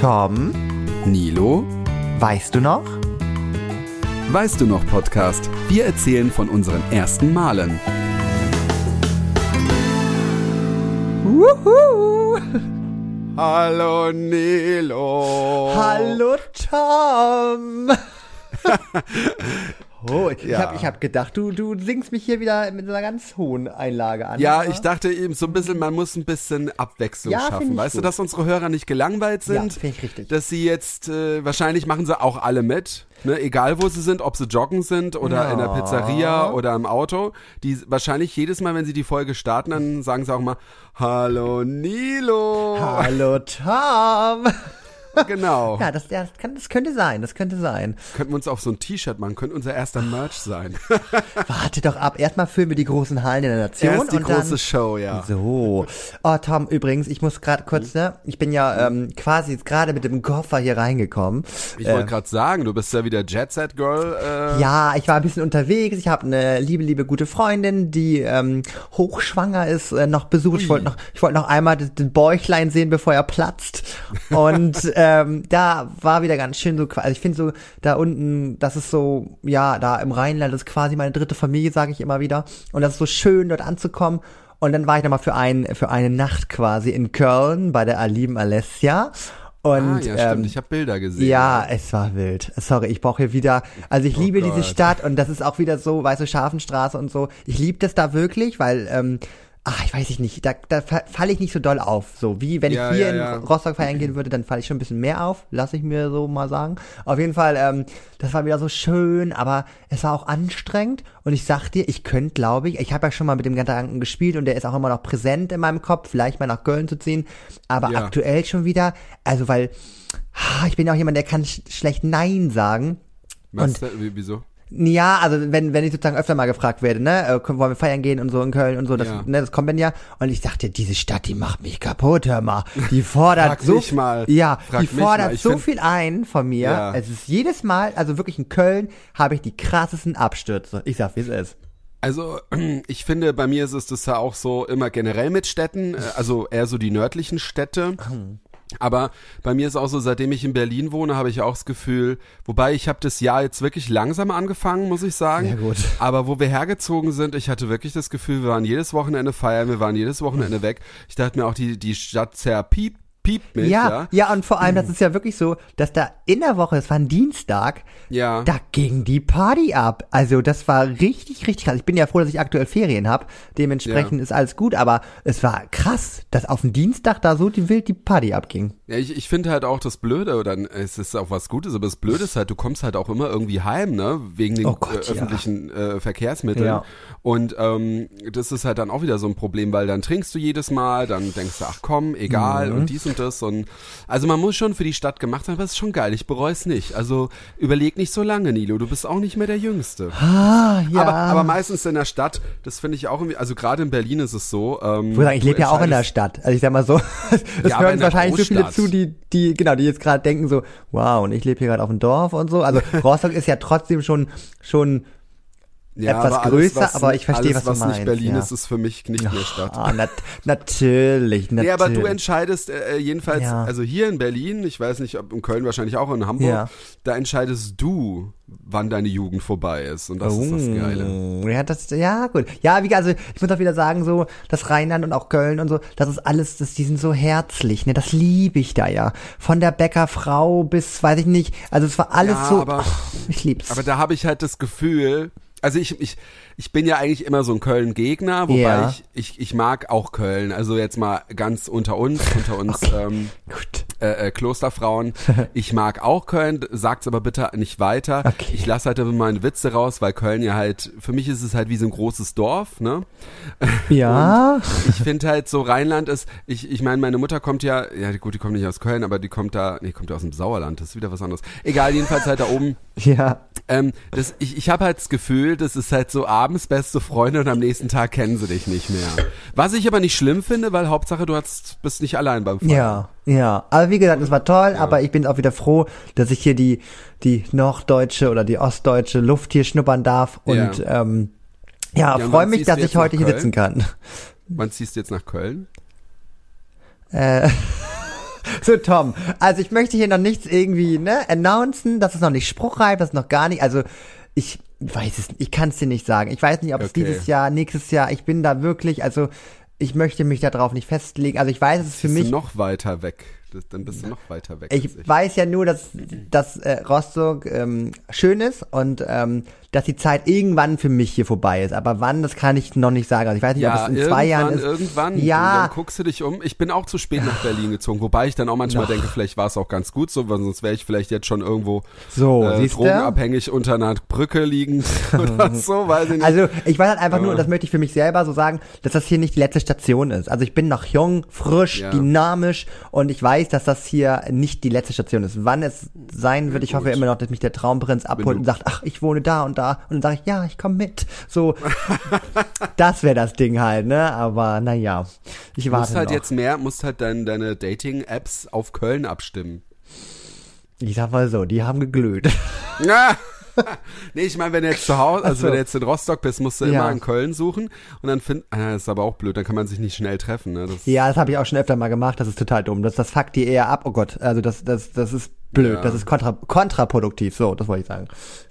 Tom, Nilo, weißt du noch? weißt du noch Podcast? Wir erzählen von unseren ersten Malen. Wuhu! Hallo Nilo. Hallo Tom! oh, ich Ja. habe ich hab gedacht, du, du singst mich hier wieder mit einer ganz hohen Einlage an. Ja, aber- ich dachte eben so ein bisschen, man muss ein bisschen Abwechslung Ja, schaffen. Weißt du, gut. dass unsere Hörer nicht gelangweilt Ja, sind? finde ich richtig. Dass sie jetzt, äh, wahrscheinlich machen sie auch alle mit. Ne? Egal wo sie sind, ob sie joggen sind oder Ja. in der Pizzeria oder im Auto. Die wahrscheinlich jedes Mal, wenn sie die Folge starten, dann sagen sie auch mal, Hallo Nilo. Hallo Tom! Genau. Ja, das, das, kann, das könnte sein, das könnte sein. Könnten wir uns auf so ein T-Shirt machen, könnte unser erster Merch sein. Warte doch ab, erstmal füllen wir die großen Hallen in der Nation Erst die und große dann... Show, ja. So. Oh, Tom, übrigens, ich muss gerade kurz, ne? Ich bin ja ähm, quasi jetzt gerade mit dem Koffer hier reingekommen. Ich wollte gerade sagen, du bist ja wieder Jet Set Girl. Äh, Ja, ich war ein bisschen unterwegs. Ich habe eine liebe, liebe gute Freundin, die ähm, hochschwanger ist, äh, noch besucht. Ich wollte noch, ich wollte noch einmal den Bäuchlein sehen, bevor er platzt. Und ähm, da war wieder ganz schön so. Also ich finde so da unten, das ist so, ja, da im Rheinland ist quasi meine dritte Familie, sage ich immer wieder. Und das ist so schön, dort anzukommen. Und dann war ich nochmal für ein, für eine Nacht quasi in Köln bei der lieben Alessia. Und ah, ja, stimmt, ähm, ich habe Bilder gesehen. ja, es war wild. Sorry, ich brauche hier wieder. Also ich Oh liebe diese Gott. Stadt und das ist auch wieder so, weißt du, Scharfenstraße und so. Ich liebe das da wirklich, weil, ähm, ach, ich weiß ich nicht, da, da fa- falle ich nicht so doll auf. So wie wenn Ja, ich hier ja, in ja. Rostock feiern gehen würde, dann falle ich schon ein bisschen mehr auf. Lass ich mir so mal sagen. Auf jeden Fall, ähm, das war wieder so schön, aber es war auch anstrengend. Und ich sag dir, ich könnte, glaube ich, ich habe ja schon mal mit dem Gedanken gespielt und der ist auch immer noch präsent in meinem Kopf, vielleicht mal nach Köln zu ziehen. Aber aktuell schon wieder, also weil ich bin ja auch jemand, der kann sch schlecht Nein sagen. Was, und- wieso? Ja, also wenn, wenn ich sozusagen öfter mal gefragt werde, ne, äh, wollen wir feiern gehen und so in Köln und so, das, Ja. ne, das kommt dann ja. Und ich dachte, diese Stadt, die macht mich kaputt, hör mal. Die fordert Frag so, mal. ja, Frag die fordert so find- viel ein von mir. Ja. Es ist jedes Mal, also wirklich in Köln, habe ich die krassesten Abstürze. Ich sag, wie es ist. Also, ich finde, bei mir ist es das ja auch so immer generell mit Städten, äh, also eher so die nördlichen Städte. Aber bei mir ist auch so, seitdem ich in Berlin wohne, habe ich auch das Gefühl, wobei ich habe das Jahr jetzt wirklich langsam angefangen, muss ich sagen. Sehr gut. Aber wo wir hergezogen sind, ich hatte wirklich das Gefühl, wir waren jedes Wochenende feiern, wir waren jedes Wochenende weg. Ich dachte mir auch, die, die Stadt zerpiept piept mich, Ja, ja. ja, und vor allem, das ist ja wirklich so, dass da in der Woche, es war ein Dienstag, Ja. da ging die Party ab. Also das war richtig, richtig krass. Ich bin ja froh, dass ich aktuell Ferien habe. Dementsprechend Ja. ist alles gut, aber es war krass, dass auf dem Dienstag da so die wild die Party abging. Ja, ich, ich finde halt auch das Blöde, oder es ist auch was Gutes, aber das Blöde ist halt, du kommst halt auch immer irgendwie heim, ne, wegen den Oh Gott, äh, öffentlichen äh, Verkehrsmitteln. Ja. Und ähm, das ist halt dann auch wieder so ein Problem, weil dann trinkst du jedes Mal, dann denkst du, ach komm, egal Mhm. und dies und das und also man muss schon für die Stadt gemacht sein, aber es ist schon geil, ich bereue es nicht. Also überleg nicht so lange, Nilo, du bist auch nicht mehr der Jüngste. Ah, ja. Aber, aber meistens in der Stadt, das finde ich auch irgendwie, also gerade in Berlin ist es so. Ähm, sagen, ich lebe ja auch in der Stadt. Also ich sag mal so, es Ja, hören wahrscheinlich so viele zu, die, die, genau, die jetzt gerade denken so, wow, und ich lebe hier gerade auf dem Dorf und so. Also Rostock ist ja trotzdem schon, schon Ja, etwas aber alles, größer, was- aber ich verstehe, alles, was du was nicht Berlin ja. ist, ist für mich nicht mehr Stadt. Ah, nat natürlich, natürlich. Nee, aber du entscheidest äh, äh, jedenfalls, Ja. also hier in Berlin, ich weiß nicht, ob in Köln wahrscheinlich auch in Hamburg, Ja. da entscheidest du, wann deine Jugend vorbei ist. Und das ist das Geile. Oh, Ja, das, ja, gut. Ja, wie, also, ich muss auch wieder sagen, so, das Rheinland und auch Köln und so, das ist alles, das, die sind so herzlich, ne, das liebe ich da ja. Von der Bäckerfrau bis, weiß ich nicht, also es war alles so, aber- ach, ich lieb's. Aber da habe ich halt das Gefühl, also ich, ich, ich bin ja eigentlich immer so ein Köln-Gegner, wobei Ja. ich, ich, ich mag auch Köln. Also jetzt mal ganz unter uns, unter uns ähm, gut. äh, äh, Klosterfrauen. Ich mag auch Köln, sag's aber bitte nicht weiter. Okay. Ich lasse halt immer meine Witze raus, weil Köln ja halt, für mich ist es halt wie so ein großes Dorf, ne? Ja, ich finde halt so Rheinland ist, ich, ich meine, meine Mutter kommt ja, ja gut, die kommt nicht aus Köln, aber die kommt da, nee, kommt ja aus dem Sauerland, das ist wieder was anderes. Egal, jedenfalls halt da oben. Ja. Ähm, das, ich ich habe halt das Gefühl, das ist halt so abends beste Freunde und am nächsten Tag kennen sie dich nicht mehr. Was ich aber nicht schlimm finde, weil Hauptsache du hast, bist nicht allein beim Feiern. Ja, ja. Aber wie gesagt, es war toll, aber ich bin auch wieder froh, dass ich hier die, die norddeutsche oder die ostdeutsche Luft hier schnuppern darf und Ja. ähm, ja, Ja, freue mich, dass ich heute hier sitzen kann. Wann ziehst du jetzt nach Köln? Äh, So, Tom, also ich möchte hier noch nichts irgendwie, ne, announcen, das ist noch nicht spruchreif, das ist noch gar nicht, also ich weiß es, ich kann es dir nicht sagen. Ich weiß nicht, ob es Okay. dieses Jahr, nächstes Jahr, ich bin da wirklich, also ich möchte mich darauf nicht festlegen. Also ich weiß, es ist für Bist mich du noch weiter weg. Das, dann bist du noch weiter weg. ich als weiß ja nur, dass, dass äh, Rostock ähm, schön ist und ähm, dass die Zeit irgendwann für mich hier vorbei ist. Aber wann, das kann ich noch nicht sagen. Also ich weiß nicht, ja, ob es in zwei Jahren ist. irgendwann. Ja. Dann guckst du dich um. Ich bin auch zu spät nach Berlin gezogen, wobei ich dann auch manchmal denke, vielleicht war es auch ganz gut so, weil sonst wäre ich vielleicht jetzt schon irgendwo So, äh, drogenabhängig unter einer Brücke liegend oder so, weiß ich nicht. Also ich weiß halt einfach nur, Aber- das möchte ich für mich selber so sagen, dass das hier nicht die letzte Station ist. Also ich bin noch jung, frisch, Ja. dynamisch und ich weiß, dass das hier nicht die letzte Station ist. Wann es sein wird, ich hoffe immer noch, dass mich der Traumprinz abholt und sagt, ach, ich wohne da und da. Und dann sage ich, ja, ich komme mit. So, das wäre das Ding halt, ne? Aber naja, ich Du warte musst halt noch. jetzt mehr, musst halt dein, deine Dating-Apps auf Köln abstimmen. Ich sag mal so, die haben geglüht. Ja. nee, ich meine, wenn du jetzt zu Hause, also so. wenn du jetzt in Rostock bist, musst du Ja. immer in Köln suchen und dann find, ah, das ist aber auch blöd, dann kann man sich nicht schnell treffen, ne? Das, Ja, das habe ich auch schon öfter mal gemacht. Das ist total dumm. Das, das fuckt die eher ab. Oh Gott, also das, das, das ist blöd. Ja. Das ist kontra, kontraproduktiv. So, das wollte ich sagen.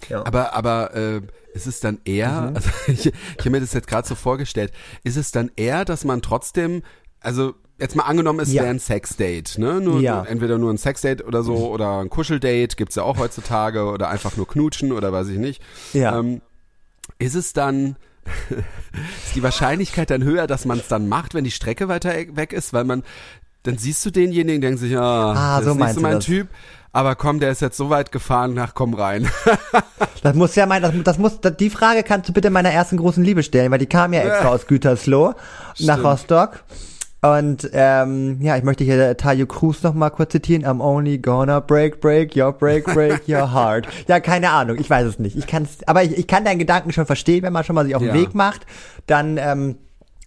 Ja. Aber, aber äh, ist es dann eher, Mhm. also ich, ich habe mir das jetzt gerade so vorgestellt, ist es dann eher, dass man trotzdem, also jetzt mal angenommen, es Ja. wäre ein Sexdate, ne? Nur, Ja. Entweder nur ein Sexdate oder so oder ein Kuscheldate, gibt's ja auch heutzutage oder einfach nur knutschen oder weiß ich nicht. Ja. Ähm, ist es dann, ist die Wahrscheinlichkeit dann höher, dass man es dann macht, wenn die Strecke weiter e- weg ist, weil man, dann siehst du denjenigen, denkst sich, ah, Ah, das so ist nicht so du mein das. Typ, aber komm, der ist jetzt so weit gefahren, nach komm rein. Das muss ja mein, das, das muss, das, die Frage kannst du bitte meiner ersten großen Liebe stellen, weil die kam ja extra Ja. aus Gütersloh nach Stimmt. Rostock. Und ähm, ja, ich möchte hier Tayo Cruz noch mal kurz zitieren. I'm only gonna break, break your break, break your heart. ja, keine Ahnung, ich weiß es nicht. Ich kann's, aber ich, ich kann deinen Gedanken schon verstehen, wenn man schon mal sich auf den Ja. Weg macht, dann ähm,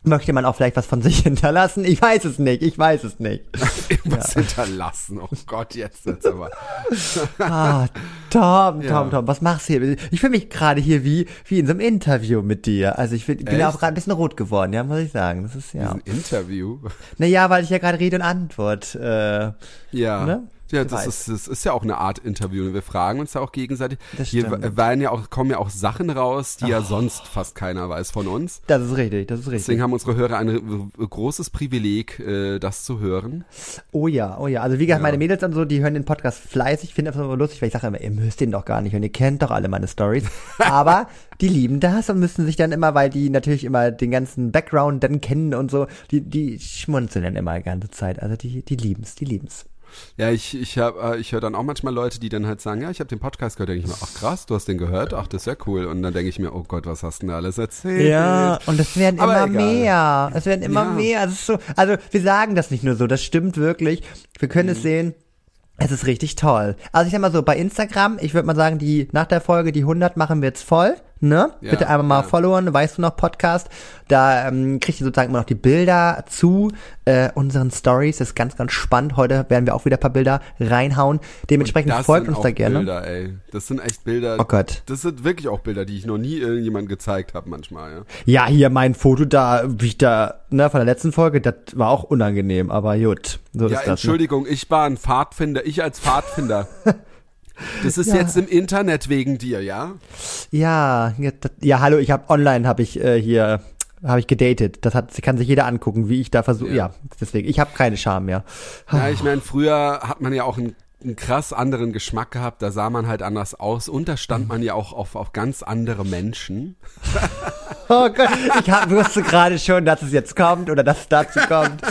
möchte man auch vielleicht was von sich hinterlassen. Ich weiß es nicht, ich weiß es nicht. Irgendwas hinterlassen. Oh Gott, jetzt jetzt aber. Ah, Tom, Tom, Ja. Tom, was machst du hier? Ich fühle mich gerade hier wie, wie in so einem Interview mit dir. Also ich, bin- Echt? auch gerade ein bisschen rot geworden, ja, muss ich sagen. Das ist ja. Ein Interview. Naja, weil ich ja gerade Rede und Antwort. Äh, Ja. Ne? Ja, das ist, das ist ja auch eine Art Interview. Wir fragen uns ja auch gegenseitig. Hier stimmt. w- werden ja auch, kommen ja auch Sachen raus, die ja sonst fast keiner weiß von uns. das ist richtig, das ist Deswegen richtig. haben unsere Hörer ein großes Privileg, äh, das zu hören. Oh ja, oh ja. Also wie gesagt, Ja. meine Mädels und so, die hören den Podcast fleißig. Ich finde das immer lustig, weil ich sage immer, ihr müsst den doch gar nicht hören. Ihr kennt doch alle meine Stories. Aber die lieben das und müssen sich dann immer, weil die natürlich immer den ganzen Background dann kennen und so, die, die schmunzeln dann immer die ganze Zeit. Also die, die lieben's, die lieben's. Ja, ich, ich hab, äh, ich höre dann auch manchmal Leute, die dann halt sagen, ja, ich habe den Podcast gehört, denke ich mir, ach krass, du hast den gehört, ach, das ist ja cool. Und dann denke ich mir, oh Gott, was hast du denn da alles erzählt? Ja, und es werden Aber immer egal. mehr. Es werden immer Ja. mehr. Es ist so, also wir sagen das nicht nur so, das stimmt wirklich. Wir können Mhm. es sehen. Es ist richtig toll. Also ich sag mal so, bei Instagram, ich würde mal sagen, die nach der Folge die 100 machen wir jetzt voll, ne? Ja, Bitte einmal mal ja. followen, weißt du noch Podcast. Da ähm, kriegt ihr sozusagen immer noch die Bilder zu äh, unseren Stories. Das ist ganz, ganz spannend. Heute werden wir auch wieder ein paar Bilder reinhauen. Dementsprechend Das folgt sind uns da gerne. Bilder, ey. Das sind echt Bilder. Oh Gott. Das sind wirklich auch Bilder, die ich noch nie irgendjemandem gezeigt habe manchmal, ja. Ja, hier mein Foto da, wie ich da, ne, von der letzten Folge, das war auch unangenehm, aber gut. So Ja, ist das. Ne? Entschuldigung, ich war ein Pfadfinder, ich als Pfadfinder. Das ist Ja. jetzt im Internet wegen dir, ja? Ja, ja, ja, hallo, ich habe online habe ich äh, hier habe ich gedatet. Das hat kann sich jeder angucken, wie ich da versuche. Ja. Ja. deswegen, ich habe keine Scham mehr. Ja, ich meine, früher hat man ja auch einen, einen krass anderen Geschmack gehabt, da sah man halt anders aus und da stand man ja auch auf, auf ganz andere Menschen. Oh Gott, ich hab, wusste gerade schon, dass es jetzt kommt oder dass es dazu kommt.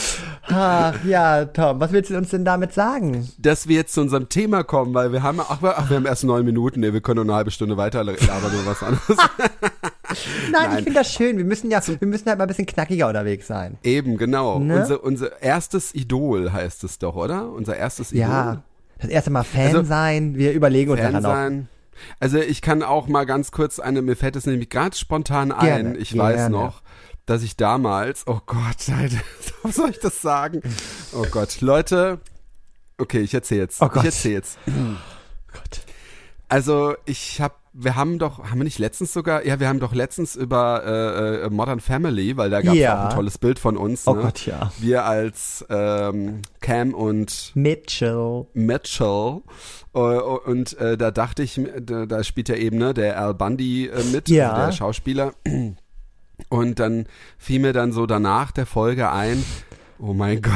Ha, ja, Tom, was willst du uns denn damit sagen? Dass wir jetzt zu unserem Thema kommen, weil wir haben, ach, wir- ach wir haben erst neun Minuten, nee, wir können nur eine halbe Stunde weiter labern oder was anderes. Nein, Nein. ich finde das schön. Wir müssen ja, wir müssen halt mal ein bisschen knackiger unterwegs sein. Eben, genau. Ne? Unser, unser erstes Idol heißt es doch, oder? Unser erstes Idol. Ja, das erste Mal Fan Also, sein. Wir überlegen uns Fan nachher noch. sein. Also ich kann auch mal ganz kurz eine, mir fällt es nämlich gerade spontan ein, Gerne, ich gerne. weiß noch, dass ich damals, oh Gott, Alter, was soll ich das sagen? Oh Gott, Leute, okay, ich erzähle jetzt. Oh Gott. Ich erzähle jetzt. Gott. Also ich habe, wir haben doch, haben wir nicht letztens sogar, ja, wir haben doch letztens über äh, äh, Modern Family, weil da gab es Ja. auch ein tolles Bild von uns. Oh ne? Gott, ja. Wir als ähm, Cam und Mitchell. Mitchell. Äh, Und äh, da dachte ich, da, da spielt ja eben ne, der Al Bundy äh, mit, Ja. also der Schauspieler. Und dann fiel mir dann so danach der Folge ein, oh mein Gott,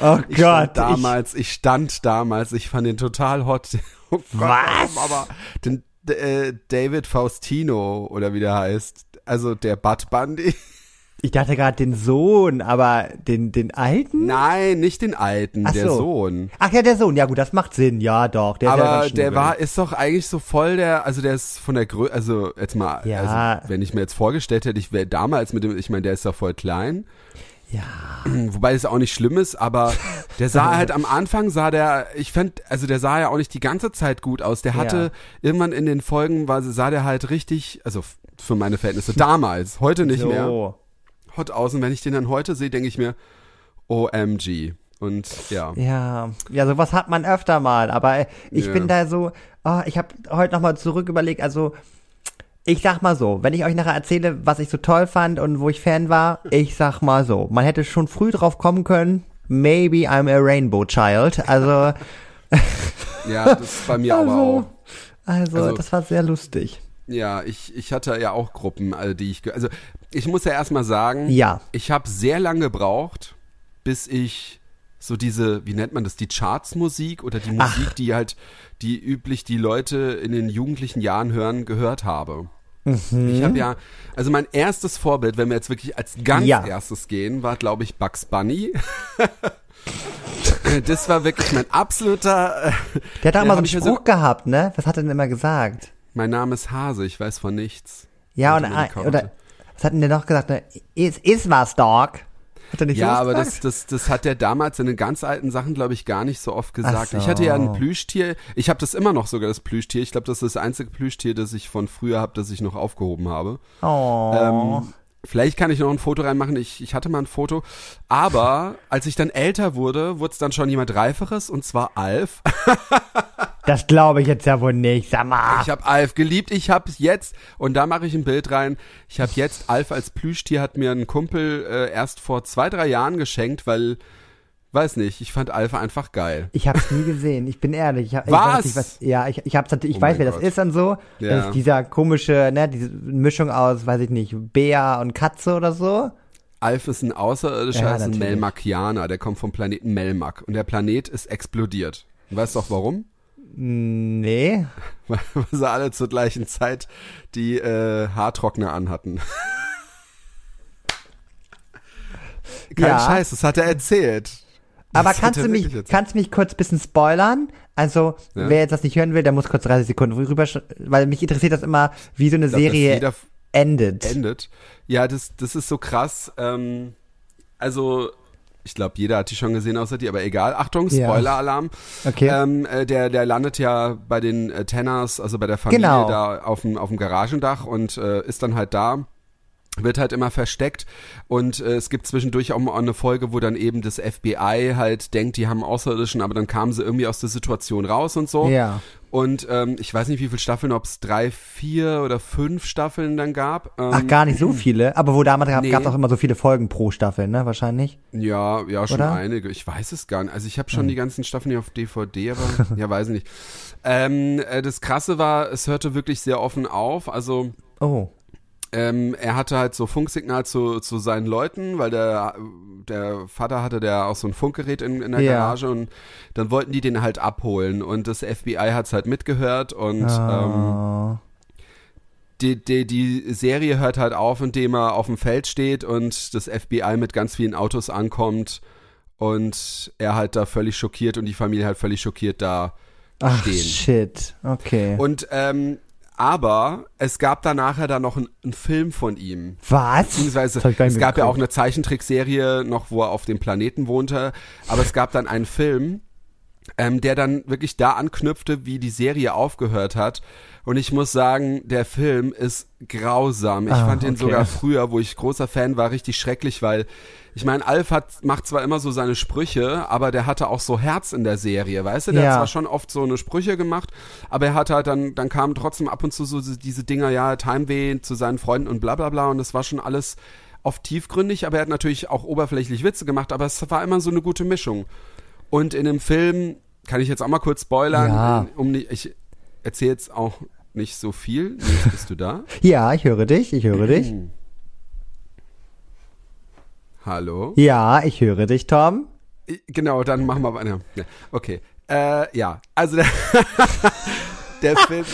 Oh ich Gott. stand damals, ich, stand damals, ich fand ihn total hot. Was? Aber den, äh, David Faustino oder wie der heißt, also der Bud Bundy. ich, ich dachte gerade den Sohn, aber den, den alten? Nein, nicht den alten, Ach der so. Sohn. Ach ja, der Sohn. Ja gut, das macht Sinn. Ja, doch. Der ist ja Aber ganz der war, ist doch eigentlich so voll der, also der ist von der Größe, also jetzt mal, Ja. also wenn ich mir jetzt vorgestellt hätte, ich wäre damals mit dem, ich meine, der ist doch voll klein, Ja. wobei es auch nicht schlimm ist, aber der sah halt am Anfang, sah der, ich fand, also der sah ja auch nicht die ganze Zeit gut aus, der hatte Ja. irgendwann in den Folgen, war, sah der halt richtig, also für meine Verhältnisse damals, heute nicht so. mehr, hot aus und wenn ich den dann heute sehe, denke ich mir, OMG. Und ja. Ja, ja, sowas hat man öfter mal, aber ich Ja. bin da so, oh, ich habe heute nochmal zurück überlegt, also ich sag mal so, wenn ich euch nachher erzähle, was ich so toll fand und wo ich Fan war, ich sag mal so, man hätte schon früh drauf kommen können, maybe I'm a Rainbow Child, also, Ja, das ist bei mir aber auch. also, Also- das war sehr lustig. Ja, ich, ich hatte ja auch Gruppen, also die ich, also ich muss ja erstmal sagen, Ja. ich habe sehr lange gebraucht, bis ich so diese, wie nennt man das, die Charts-Musik oder die Musik, die halt, die üblich die Leute in den jugendlichen Jahren hören, gehört habe. Mhm. Ich habe ja, also mein erstes Vorbild, wenn wir jetzt wirklich als ganz Ja. erstes gehen, war glaube ich Bugs Bunny. das war wirklich mein absoluter, äh, Der hat auch immer so einen Spruch gehabt, ne? Was hat er denn immer gesagt? mein Name ist Hase, ich weiß von nichts. Ja, und, mal, oder, was hat denn der noch gesagt? Ne? Ist, ist was, Dog? Hat er nicht Ja, aber das, das, das hat er damals in den ganz alten Sachen, glaube ich, gar nicht so oft gesagt. So. Ich hatte ja ein Plüschtier. Ich habe das immer noch sogar, das Plüschtier. Ich glaube, das ist das einzige Plüschtier, das ich von früher habe, das ich noch aufgehoben habe. Oh. Ähm, vielleicht kann ich noch ein Foto reinmachen. Ich, ich hatte mal ein Foto. Aber als ich dann älter wurde, wurde es dann schon jemand Reiferes, und zwar Alf. Das glaube ich jetzt ja wohl nicht. Sag mal. Ich habe Alf geliebt. Ich habe jetzt, und da mache ich ein Bild rein, ich habe jetzt Alf als Plüschtier, hat mir ein Kumpel äh, erst vor zwei, drei Jahren geschenkt, weil, weiß nicht, ich fand Alf einfach geil. Ich habe es nie gesehen. Ich bin ehrlich. Ich, hab, ich Was? weiß nicht, was. Ja, ich, ich hab's. Ich Oh weiß, wer das Gott. ist und so. Ja. Das ist dieser komische, ne, diese Mischung aus, weiß ich nicht, Bär und Katze oder so. Alf ist ein Außerirdischer, Ja, ist ein. Melmakianer, der kommt vom Planeten Melmak und der Planet ist explodiert. Und weißt du auch warum? Nee. Weil sie alle zur gleichen Zeit die äh, Haartrockner anhatten. Kein Ja. Scheiß, das hat er erzählt. Aber Das kannst du mich, kannst du mich kurz bisschen spoilern? Also, Ja. wer jetzt das nicht hören will, der muss kurz 30 Sekunden rüber, weil mich interessiert das immer, wie so eine glaub, Serie endet. endet. Ja, das, das ist so krass. Ähm, also, ich glaube, jeder hat die schon gesehen außer die, aber egal. Achtung. Spoiler-Alarm. Okay. Ähm, äh, der, der landet ja bei den äh, Tenners, also bei der Familie Genau. da auf dem, auf dem Garagendach und äh, ist dann halt da. Wird halt immer versteckt und äh, es gibt zwischendurch auch mal eine Folge, wo dann eben das FBI halt denkt, die haben Außerirdischen, aber dann kamen sie irgendwie aus der Situation raus und so. Ja. Und ähm, ich weiß nicht, wie viele Staffeln, ob es drei, vier oder fünf Staffeln dann gab. Ähm, Ach, gar nicht so viele. Aber wo damals gab Nee. es auch immer so viele Folgen pro Staffel, ne? Wahrscheinlich. Ja, ja, schon Oder? einige. Ich weiß es gar nicht. Also ich habe schon die ganzen Staffeln hier auf DVD, aber ja, weiß ich nicht. Ähm, äh, das Krasse war, es hörte wirklich sehr offen auf. Also Oh. Ähm, er hatte halt so Funksignal zu, zu seinen Leuten, weil der, der Vater hatte der auch so ein Funkgerät in, in der Ja. Garage und dann wollten die den halt abholen und das FBI hat's halt mitgehört und ähm, Oh. die, die, die Serie hört halt auf, indem er auf dem Feld steht und das FBI mit ganz vielen Autos ankommt und er halt da völlig schockiert und die Familie halt völlig schockiert da Ach, stehen. shit. Okay. Und ähm, aber es gab da nachher dann noch einen, einen Film von ihm. Was? Beziehungsweise es gab ja auch eine Zeichentrickserie noch, wo er auf dem Planeten wohnte, aber es gab dann einen Film ähm, der dann wirklich da anknüpfte, wie die Serie aufgehört hat. Und ich muss sagen, der Film ist grausam. Ich Ah, fand okay. sogar früher, wo ich großer Fan war, richtig schrecklich, weil ich meine, Alf hat, macht zwar immer so seine Sprüche, aber der hatte auch so Herz in der Serie, weißt du? Der Ja. hat zwar schon oft so eine Sprüche gemacht, aber er hat halt dann, dann kamen trotzdem ab und zu so diese Dinger, ja, Timeweh zu seinen Freunden und bla bla bla und das war schon alles oft tiefgründig, aber er hat natürlich auch oberflächlich Witze gemacht, aber es war immer so eine gute Mischung. Und in dem Film, kann ich jetzt auch mal kurz spoilern, Ja. um ich erzähle jetzt auch nicht so viel. Nils, bist du da? Ja, ich höre dich, ich höre dich. Hallo? Ja, ich höre dich, Tom. Genau, dann machen wir weiter. Ja, okay. Äh, ja, also der, der Film.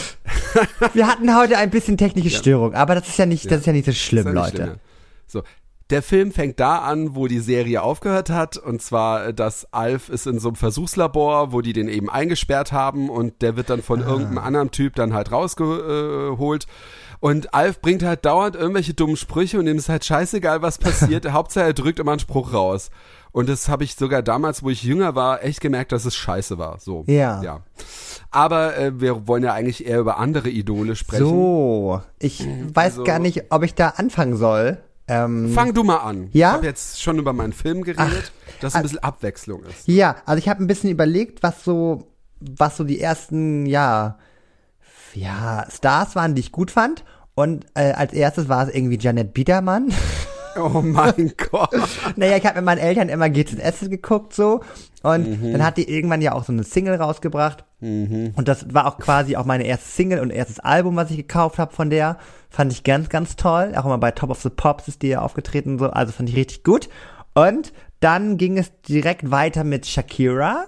Wir hatten heute ein bisschen technische Störung, aber das ist ja nicht, das ist ja nicht so schlimm, ja nicht Leute. schlimm, ja. So. Der Film fängt da an, wo die Serie aufgehört hat, und zwar, äh, dass Alf ist in so einem Versuchslabor, wo die den eben eingesperrt haben, und der wird dann von Ah. irgendeinem anderen Typ dann halt rausgeholt. Und Alf bringt halt dauernd irgendwelche dummen Sprüche und ihm ist halt scheißegal, was passiert. Hauptsache, er drückt immer einen Spruch raus. Und das habe ich sogar damals, wo ich jünger war, echt gemerkt, dass es scheiße war. So. Ja. Ja. Aber äh, wir wollen ja eigentlich eher über andere Idole sprechen. So, ich weiß Also- gar nicht, ob ich da anfangen soll. Ähm, Fang du mal an. Ja? Ich habe jetzt schon über meinen Film geredet, dass ein bisschen Abwechslung ist. ja, also ich habe ein bisschen überlegt, was so, was so die ersten, ja, ja, Stars waren, die ich gut fand. Und äh, als erstes war es irgendwie Janet Biedermann. Oh mein Gott. naja, ich habe mit meinen Eltern immer GZS geguckt so. Und Mhm. dann hat die irgendwann ja auch so eine Single rausgebracht. Und das war auch quasi auch meine erste Single und erstes Album, was ich gekauft habe von der. Fand ich ganz, ganz toll. Auch immer bei Top of the Pops ist die ja aufgetreten so. Also fand ich richtig gut. Und dann ging es direkt weiter mit Shakira.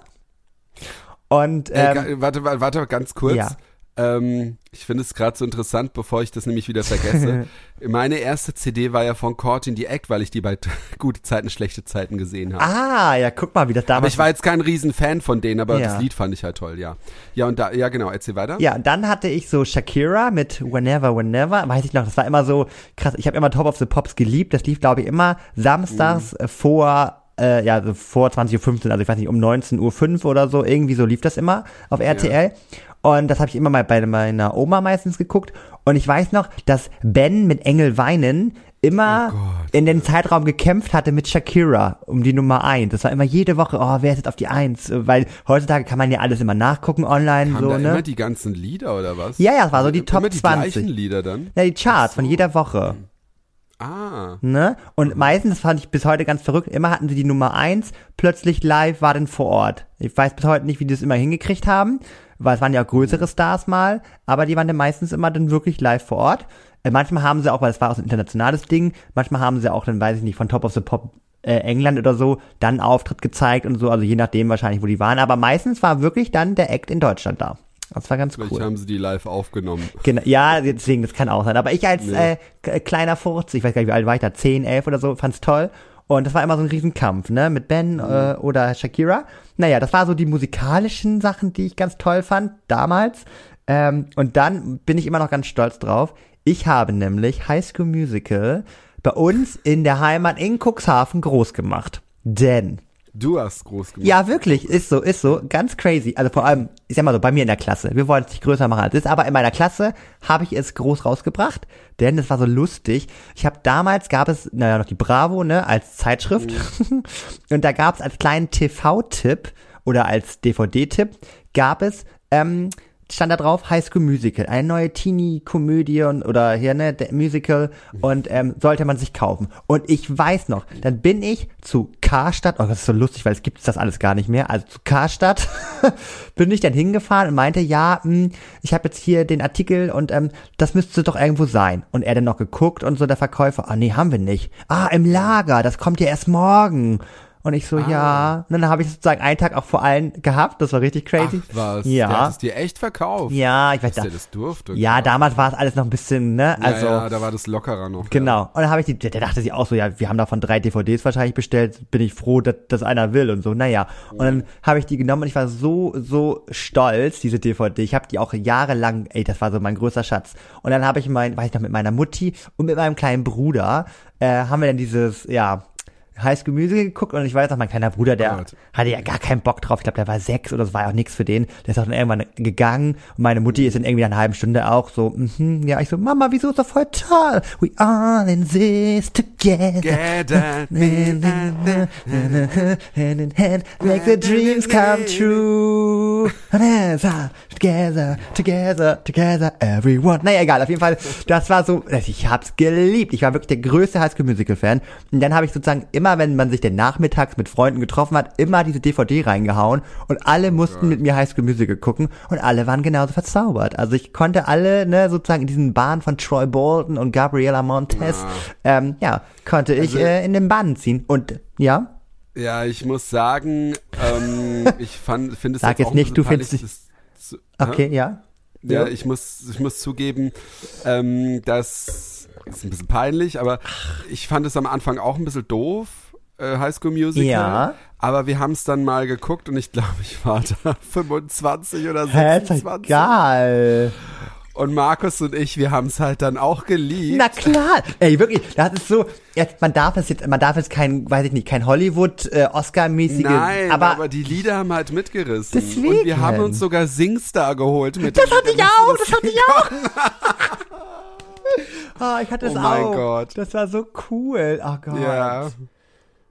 Und Äh, ähm, ga- warte, warte, warte, ganz kurz. Ja. Ähm, ich finde es gerade so interessant, bevor ich das nämlich wieder vergesse. Meine erste CD war ja von Caught in the Act, weil ich die bei gute Zeiten, schlechte Zeiten gesehen habe. ah, ja, guck mal, wie das aber damals ich war jetzt kein Riesenfan von denen, aber Ja. das Lied fand ich halt toll, ja. Ja, und da, ja genau, erzähl weiter. Ja, und dann hatte ich so Shakira mit Whenever, Whenever, weiß ich noch, das war immer so krass. Ich habe immer Top of the Pops geliebt. Das lief, glaube ich, immer samstags Mhm. vor, äh, ja, vor 20.15 Uhr, also ich weiß nicht, um 19.05 Uhr oder so, irgendwie so lief das immer auf RTL. Und das habe ich immer mal bei meiner Oma meistens geguckt. Und ich weiß noch, dass Ben mit Engel weinen immer Oh in den Zeitraum gekämpft hatte mit Shakira um die Nummer eins. Das war immer jede Woche, oh, wer ist jetzt auf die Eins? Weil heutzutage kann man ja alles immer nachgucken online, Haben so, da ne? immer die ganzen Lieder oder was? Ja, ja, es war so die Top immer die 20. gleichen Lieder dann? Ja, die Charts von jeder Woche. Ah. Ne? Und meistens, das fand ich bis heute ganz verrückt, immer hatten sie die Nummer eins, plötzlich live war dann vor Ort. Ich weiß bis heute nicht, wie die das immer hingekriegt haben, weil es waren ja auch größere Stars mal, aber die waren dann meistens immer dann wirklich live vor Ort. Äh, manchmal haben sie auch, weil es war auch so ein internationales Ding, manchmal haben sie auch dann, weiß ich nicht, von Top of the Pop äh, England oder so, dann Auftritt gezeigt und so, also je nachdem wahrscheinlich, wo die waren, aber meistens war wirklich dann der Act in Deutschland da. Das war ganz Vielleicht cool. haben sie die live aufgenommen. Genau, ja, deswegen, das kann auch sein. Aber ich als Ja. äh, kleiner Furz, ich weiß gar nicht, wie alt war ich da, 10, 11 oder so, fand's toll. Und das war immer so ein Riesenkampf, ne, mit Ben äh, oder Shakira. Naja, das war so die musikalischen Sachen, die ich ganz toll fand, damals. Ähm, und dann bin ich immer noch ganz stolz drauf. Ich habe nämlich High School Musical bei uns in der Heimat in Cuxhaven groß gemacht. Denn Du hast groß gemacht. ja, wirklich, ist so, ist so, ganz crazy. Also vor allem, ich sag mal so, bei mir in der Klasse. Wir wollen es nicht größer machen als es ist, aber in meiner Klasse habe ich es groß rausgebracht, denn es war so lustig. Ich habe damals gab es, naja, noch die Bravo, ne, als Zeitschrift. Und da gab es als kleinen TV-Tipp oder als DVD-Tipp gab es, ähm, stand da drauf High School Musical, eine neue Teenie-Komödie oder hier, ne, Musical und ähm, sollte man sich kaufen. Und ich weiß noch, dann bin ich zu Karstadt, oh, das ist so lustig, weil es gibt das alles gar nicht mehr, also zu Karstadt bin ich dann hingefahren und meinte, ja, mh, ich habe jetzt hier den Artikel und ähm, das müsste doch irgendwo sein. Und er dann noch geguckt und so der Verkäufer, ah nee, haben wir nicht. Ah, im Lager, das kommt ja erst morgen. Und ich so, ja. Und dann habe ich sozusagen einen Tag auch vor allen gehabt. Das war richtig crazy. Ach was, Ja. der hat es dir echt verkauft. Ja, ich weiß Dass da. das durfte. Ja, damals war es alles noch ein bisschen, ne? Ja, Also, ja, da war das lockerer noch. genau. Und dann habe ich die, der, der dachte sich auch so, ja, wir haben davon drei DVDs wahrscheinlich bestellt, bin ich froh, dass das einer will und so, naja. Und dann habe ich die genommen und ich war so, so stolz, diese DVD. Ich habe die auch jahrelang, ey, das war so mein größter Schatz. Und dann habe ich mein, weiß ich noch, mit meiner Mutti und mit meinem kleinen Bruder, äh, haben wir dann dieses, ja, School Musical geguckt und ich weiß noch, mein kleiner Bruder, der Gott. hatte ja gar keinen Bock drauf. Ich glaube, der war sechs oder das war ja auch nichts für den. Der ist auch dann irgendwann gegangen und meine Mutti ist dann irgendwie nach einer halben Stunde auch so, mhm, ja, ich so, Mama, wieso ist das voll toll? We all in this together. Together. hand in hand, make the dreams come true. Together, together, together, everyone. Naja, egal, auf jeden Fall, das war so, ich hab's geliebt. Ich war wirklich der größte High School Musical Fan. Und dann habe ich sozusagen immer, wenn man sich denn nachmittags mit Freunden getroffen hat, immer diese DVD reingehauen und alle mussten mit mir High School Musical gucken und alle waren genauso verzaubert. Also ich konnte alle, ne, sozusagen in diesen Bahn von Troy Bolton und Gabriela Montez, ähm, ja, konnte ich Also- äh, in den Bann ziehen. Und ja, Ja, ich muss sagen, ähm, ich fand, finde es Sag jetzt jetzt nicht, du findest zu- okay, Hä? ja. Ja, ich muss, ich muss zugeben, ähm, das ist ein bisschen peinlich, aber ich fand es am Anfang auch ein bisschen doof, äh, High School Musical. Ja. Aber wir haben es dann mal geguckt und ich glaube, ich war da 25 oder Hä, ist doch 26. geil. Und Markus und ich, wir haben es halt dann auch geliebt. Na klar. Ey, wirklich, das ist so, jetzt, man darf es jetzt, man darf es kein, weiß ich nicht, kein Hollywood, äh, Oscar-mäßige, Nein, aber, aber, die Lieder haben halt mitgerissen. Deswegen. Und wir haben uns sogar Singstar geholt mit das hatte ich auch, das hatte ich auch. Ah, ich hatte es Oh mein auch. Gott. Das war so cool. Oh Gott. Ja.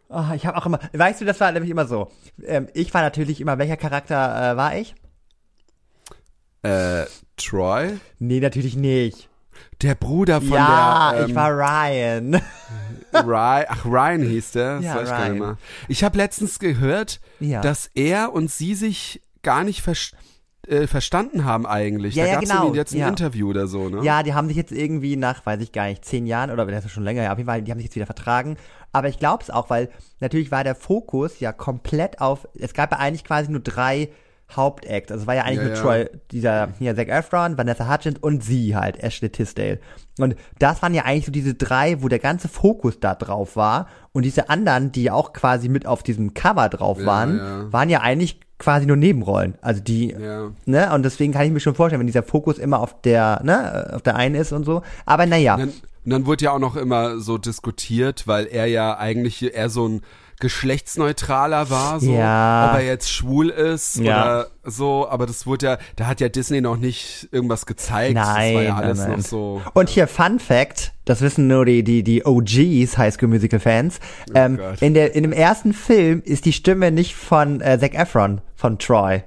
Ah, ich habe auch immer, weißt du, das war nämlich immer so. Ähm, ich war natürlich immer, welcher Charakter äh, war ich? Äh, Troy? Nee, natürlich nicht. Der Bruder von ja, der. Ähm, ich war Ryan. Ryan, ach, Ryan hieß der. Das Ja, weiß ich gar Ryan. Ich habe letztens gehört, Ja. dass er und sie sich gar nicht vers äh, verstanden haben eigentlich. Ja, da ja, gab's genau. irgendwie jetzt ein Ja. Interview oder so, ne? Ja, die haben sich jetzt irgendwie nach, weiß ich gar nicht, zehn Jahren oder das ist schon länger, ja, auf jeden Fall, die haben sich jetzt wieder vertragen. Aber ich glaube es auch, weil natürlich war der Fokus ja komplett auf, es gab ja eigentlich quasi nur drei Hauptacts. Also es war ja eigentlich Ja, nur. Troy, dieser hier Zac Efron, Vanessa Hudgens und sie halt, Ashley Tisdale. Und das waren ja eigentlich so diese drei, wo der ganze Fokus da drauf war. Und diese anderen, die ja auch quasi mit auf diesem Cover drauf waren, waren ja eigentlich quasi nur Nebenrollen. Also die, Ja. ne, und deswegen kann ich mir schon vorstellen, wenn dieser Fokus immer auf der, ne, auf der einen ist und so. Aber naja. Und dann, und dann wurde ja auch noch immer so diskutiert, weil er ja eigentlich eher so ein geschlechtsneutraler war, so, Ja. ob er jetzt schwul ist Ja. oder so, aber das wurde ja, da hat ja Disney noch nicht irgendwas gezeigt. das war Nein, ja alles nein, nein. noch so. Und hier Fun Fact, das wissen nur die, die, die OGs High School Musical Fans. ähm, Oh Gott. in, der, in dem ersten Film ist die Stimme nicht von äh, Zac Efron, von Troy.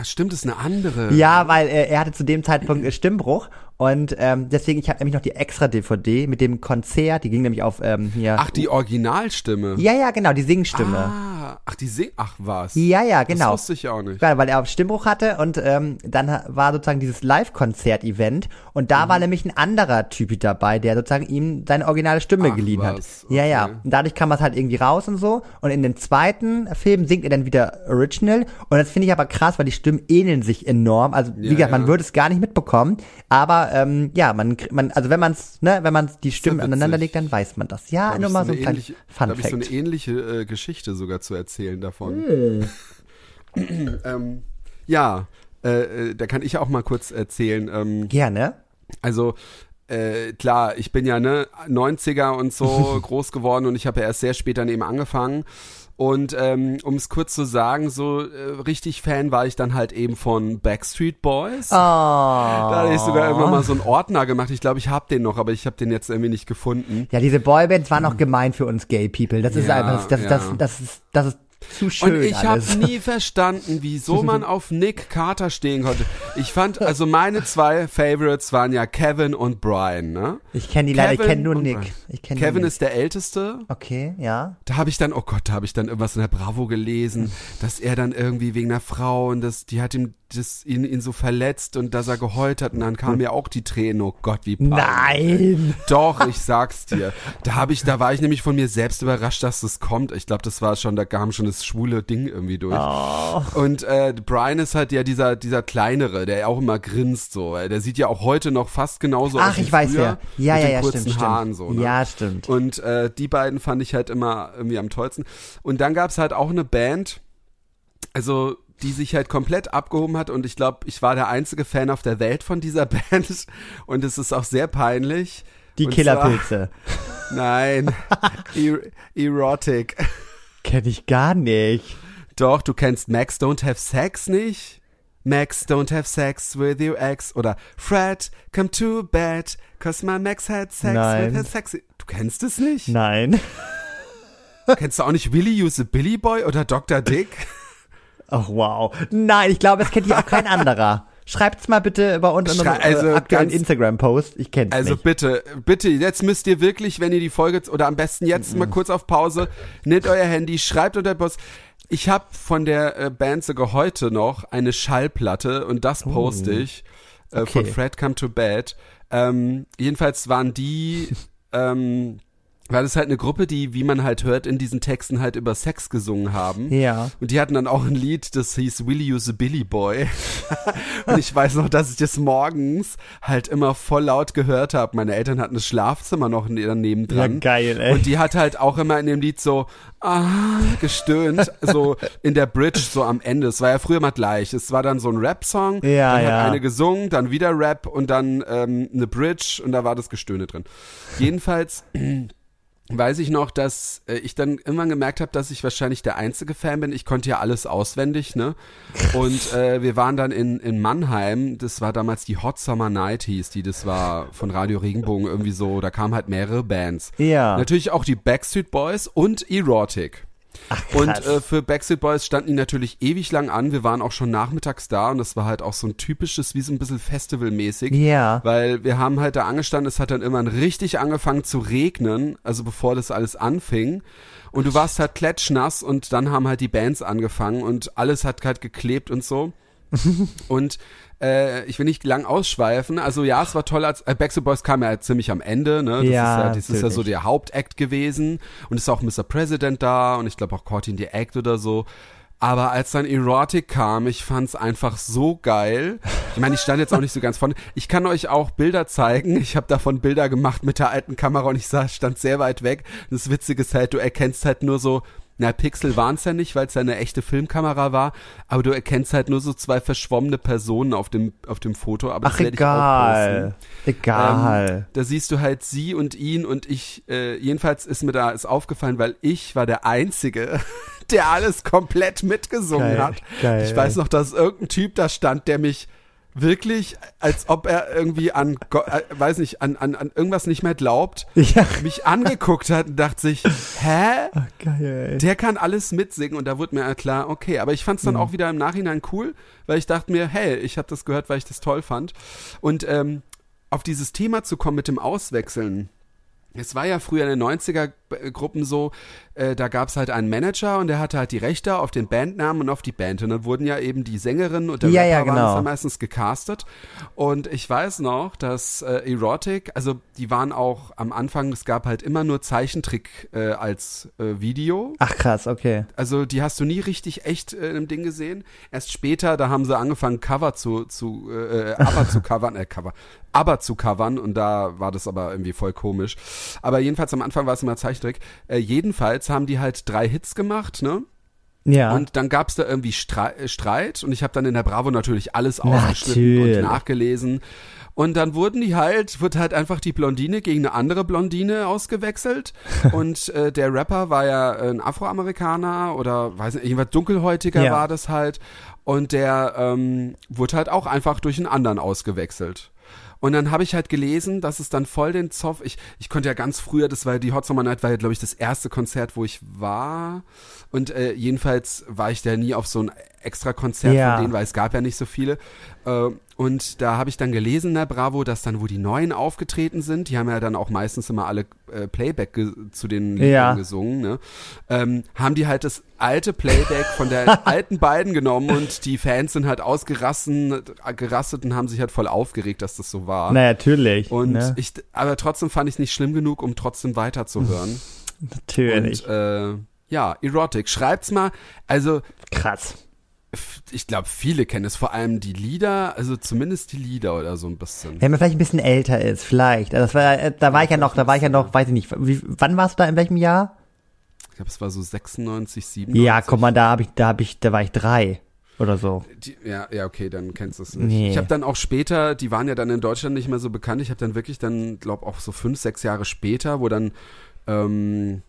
Ach, stimmt, das ist eine andere. Ja, weil äh, er hatte zu dem Zeitpunkt Stimmbruch und ähm, deswegen, ich habe nämlich noch die extra DVD mit dem Konzert, die ging nämlich auf ähm, hier. Ach, die Originalstimme. ja, ja, genau, die Singstimme. Ah, ach, die sing, ach was. Ja, ja, genau. Das wusste ich auch nicht. Ja, weil er auf Stimmbruch hatte und ähm, dann war sozusagen dieses Live-Konzert-Event und da Mhm. war nämlich ein anderer Typ dabei, der sozusagen ihm seine originale Stimme Ach, geliehen was, hat. Ja, ja. okay. Und dadurch kam das halt irgendwie raus und so. Und in dem zweiten Film singt er dann wieder Original. Und das finde ich aber krass, weil die Stimmen ähneln sich enorm. Also wie Ja, gesagt, man ja. würde es gar nicht mitbekommen. Aber ähm, ja, man, man, also wenn man es, ne, wenn man die Stimmen witzig. aneinander legt, dann weiß man das. Ja, Da nur mal so ein kleines ähnliche, da Fun hab ich so eine Fact. ähnliche äh, Geschichte sogar zu erzählen davon. Hm. ähm, ja, äh, äh, da kann ich auch mal kurz erzählen. Ähm, Gerne. Also äh, klar, ich bin ja ne 90er und so groß geworden und ich habe ja erst sehr spät dann eben angefangen. Und ähm, um es kurz zu sagen, so äh, richtig Fan war ich dann halt eben von Backstreet Boys. Oh. Da hatte ich sogar immer mal so einen Ordner gemacht. Ich glaube, ich habe den noch, aber ich habe den jetzt irgendwie nicht gefunden. Ja, diese Boybands waren auch gemein für uns Gay People. Das ist Ja, einfach, das, ja. das, das, ist, das ist zu schön Und ich habe nie verstanden, wieso man auf Nick Carter stehen konnte. Ich fand, also meine zwei Favorites waren ja Kevin und Brian, ne? Ich kenne die leider, ich Kevin kenne nur Nick. Ich kenn Kevin ist der Älteste. Okay, ja. Da habe ich dann, oh Gott, da habe ich dann irgendwas in der Bravo gelesen, dass er dann irgendwie wegen einer Frau und das, die hat ihm das ihn, ihn so verletzt und dass er geheult hat und dann kamen ja auch die Tränen. Oh Gott, wie peinlich. Nein! Doch, ich sag's dir. Da habe ich, da war ich nämlich von mir selbst überrascht, dass das kommt. Ich glaube, das war schon, da kam schon das schwule Ding irgendwie durch. Oh. Und äh, Brian ist halt ja dieser dieser kleinere, der auch immer grinst so. Der sieht ja auch heute noch fast genauso aus Ach, wie ich weiß wer. Ja, mit ja, den ja, kurzen stimmt, Haaren stimmt. so. Ne? Ja, stimmt. Und äh, die beiden fand ich halt immer irgendwie am tollsten. Und dann gab's halt auch eine Band, also die sich halt komplett abgehoben hat und ich glaube, ich war der einzige Fan auf der Welt von dieser Band und es ist auch sehr peinlich. Die Killerpilze. Nein, er Erotic. Kenn ich gar nicht. Doch, du kennst Max Don't Have Sex nicht? Max Don't Have Sex with your ex oder Fred Come to bed cause my Max had sex Nein. with her sexy. Du kennst es nicht? Nein. Kennst du auch nicht Willy Use a Billy Boy oder Dr. Dick? Ach wow. Nein, ich glaube, es kennt hier auch kein anderer. Schreibt's mal bitte bei uns in unserem also äh, aktuellen ganz- Instagram-Post. Ich kenn's Also nicht. bitte, bitte, jetzt müsst ihr wirklich, wenn ihr die Folge, oder am besten jetzt mal kurz auf Pause, nehmt euer Handy, schreibt unter Post. Ich habe von der äh, Band sogar heute noch eine Schallplatte und das poste ich äh, von Oh. Okay. Fred Come to Bed. Ähm, jedenfalls waren die, ähm, war das halt eine Gruppe, die, wie man halt hört, in diesen Texten halt über Sex gesungen haben. Ja. Und die hatten dann auch ein Lied, das hieß Willy You the Billy Boy. und ich weiß noch, dass ich das morgens halt immer voll laut gehört habe. Meine Eltern hatten das Schlafzimmer noch daneben Ja, dran. geil, ey. Und die hat halt auch immer in dem Lied so ah, gestöhnt, so in der Bridge, so am Ende. Es war ja früher mal gleich. Es war dann so ein Rap-Song, Ja, dann ja. hat eine gesungen, dann wieder Rap und dann ähm, eine Bridge und da war das Gestöhne drin. Jedenfalls weiß ich noch, dass äh, ich dann irgendwann gemerkt habe, dass ich wahrscheinlich der einzige Fan bin. Ich konnte ja alles auswendig, ne? Und äh, wir waren dann in, in Mannheim, das war damals die Hot Summer Night hieß die, das war von Radio Regenbogen irgendwie so, da kamen halt mehrere Bands. Ja. Natürlich auch die Backstreet Boys und Erotic. Ach, Und äh, für Backstreet Boys standen die natürlich ewig lang an. Wir waren auch schon nachmittags da und das war halt auch so ein typisches, wie so ein bisschen festivalmäßig. Ja. Weil wir haben halt da angestanden, es hat dann immer richtig angefangen zu regnen, also bevor das alles anfing. Und du warst halt klatschnass und dann haben halt die Bands angefangen und alles hat halt geklebt und so. und äh, ich will nicht lang ausschweifen. Also ja, es war toll, als äh, Backstreet Boys kam ja ziemlich am Ende, ne? Das Ja, ist ja, das ist ja so der Hauptakt gewesen und es ist auch Mr. President da und ich glaube auch Courtney the Act oder so. Aber als dann Erotic kam, ich fand's einfach so geil. Ich meine, ich stand jetzt auch nicht so ganz vorne. Ich kann euch auch Bilder zeigen. Ich habe davon Bilder gemacht mit der alten Kamera und ich sah, stand sehr weit weg. Das Witzige ist halt, du erkennst halt nur so, na, Pixel waren's ja nicht, weil es ja eine echte Filmkamera war, aber du erkennst halt nur so zwei verschwommene Personen auf dem, auf dem Foto. Aber Ach, das werde ich auch posten. egal. Egal. Ähm, da siehst du halt sie und ihn und ich, äh, jedenfalls ist mir da ist aufgefallen, weil ich war der Einzige, der alles komplett mitgesungen Geil, hat. geil. Ich weiß noch, dass irgendein Typ da stand, der mich wirklich, als ob er irgendwie an, äh, weiß nicht, an, an, an irgendwas nicht mehr glaubt, ja. mich angeguckt hat und dachte sich, hä? Ach, geil. Der kann alles mitsingen und da wurde mir klar, okay, aber ich fand es dann auch wieder im Nachhinein cool, weil ich dachte mir, hey, ich habe das gehört, weil ich das toll fand. Und ähm, auf dieses Thema zu kommen mit dem Auswechseln. Es war ja früher in den 90er-Gruppen so, äh, da gab's halt einen Manager und der hatte halt die Rechte auf den Bandnamen und auf die Band. Und dann wurden ja eben die Sängerinnen und der Ja, Rapper ja, waren genau. dann meistens gecastet. Und ich weiß noch, dass äh, Erotic, also die waren auch am Anfang, es gab halt immer nur Zeichentrick äh, als äh, Video. Ach krass, okay. Also die hast du nie richtig echt äh, im Ding gesehen. Erst später, da haben sie angefangen Cover zu zu äh, aber zu covern, äh, Cover, aber zu covern und da war das aber irgendwie voll komisch. Aber jedenfalls am Anfang war es immer Zeichentrick. Äh, jedenfalls haben die halt drei Hits gemacht, ne? Ja. Und dann gab's da irgendwie Streit, äh, Streit und ich habe dann in der Bravo natürlich alles ausgeschnitten Natürlich. und nachgelesen. Und dann wurden die halt, wird halt einfach die Blondine gegen eine andere Blondine ausgewechselt. und äh, der Rapper war ja ein Afroamerikaner oder weiß nicht, jemand dunkelhäutiger Ja. war das halt. Und der ähm, wurde halt auch einfach durch einen anderen ausgewechselt. Und dann habe ich halt gelesen, dass es dann voll den Zoff, ich, ich konnte ja ganz früher, das war die Hot Summer Night, war ja, glaube ich, das erste Konzert, wo ich war. Und äh, jedenfalls war ich da nie auf so ein extra Konzert Ja. von denen, weil es gab ja nicht so viele. Äh, und da habe ich dann gelesen in der Bravo, dass dann, wo die Neuen aufgetreten sind, die haben ja dann auch meistens immer alle äh, Playback zu den Liedern Ja. gesungen, ne? ähm, haben die halt das alte Playback von der alten beiden genommen und die Fans sind halt ausgerastet gerastet und haben sich halt voll aufgeregt, dass das so war. Na, natürlich. Und ne? ich, aber trotzdem fand ich es nicht schlimm genug, um trotzdem weiterzuhören. Natürlich. Und äh, ja, Erotic. Schreibt's mal. Also Krass. Ich glaube, viele kennen es, vor allem die Lieder, also zumindest die Lieder oder so ein bisschen. Wenn man vielleicht ein bisschen älter ist, vielleicht. Also Das war, äh, da war ich ja noch, da war ich ja noch, weiß ich nicht, wie, wann warst du da, in welchem Jahr? Ich glaube, es war so 96, 97. Ja, komm mal, da hab ich, da hab ich, da war ich drei. oder so. Die, ja, ja, okay, dann kennst du es nicht. Nee. Ich habe dann auch später, die waren ja dann in Deutschland nicht mehr so bekannt. Ich habe dann wirklich dann, glaube auch so fünf, sechs Jahre später, wo dann ähm,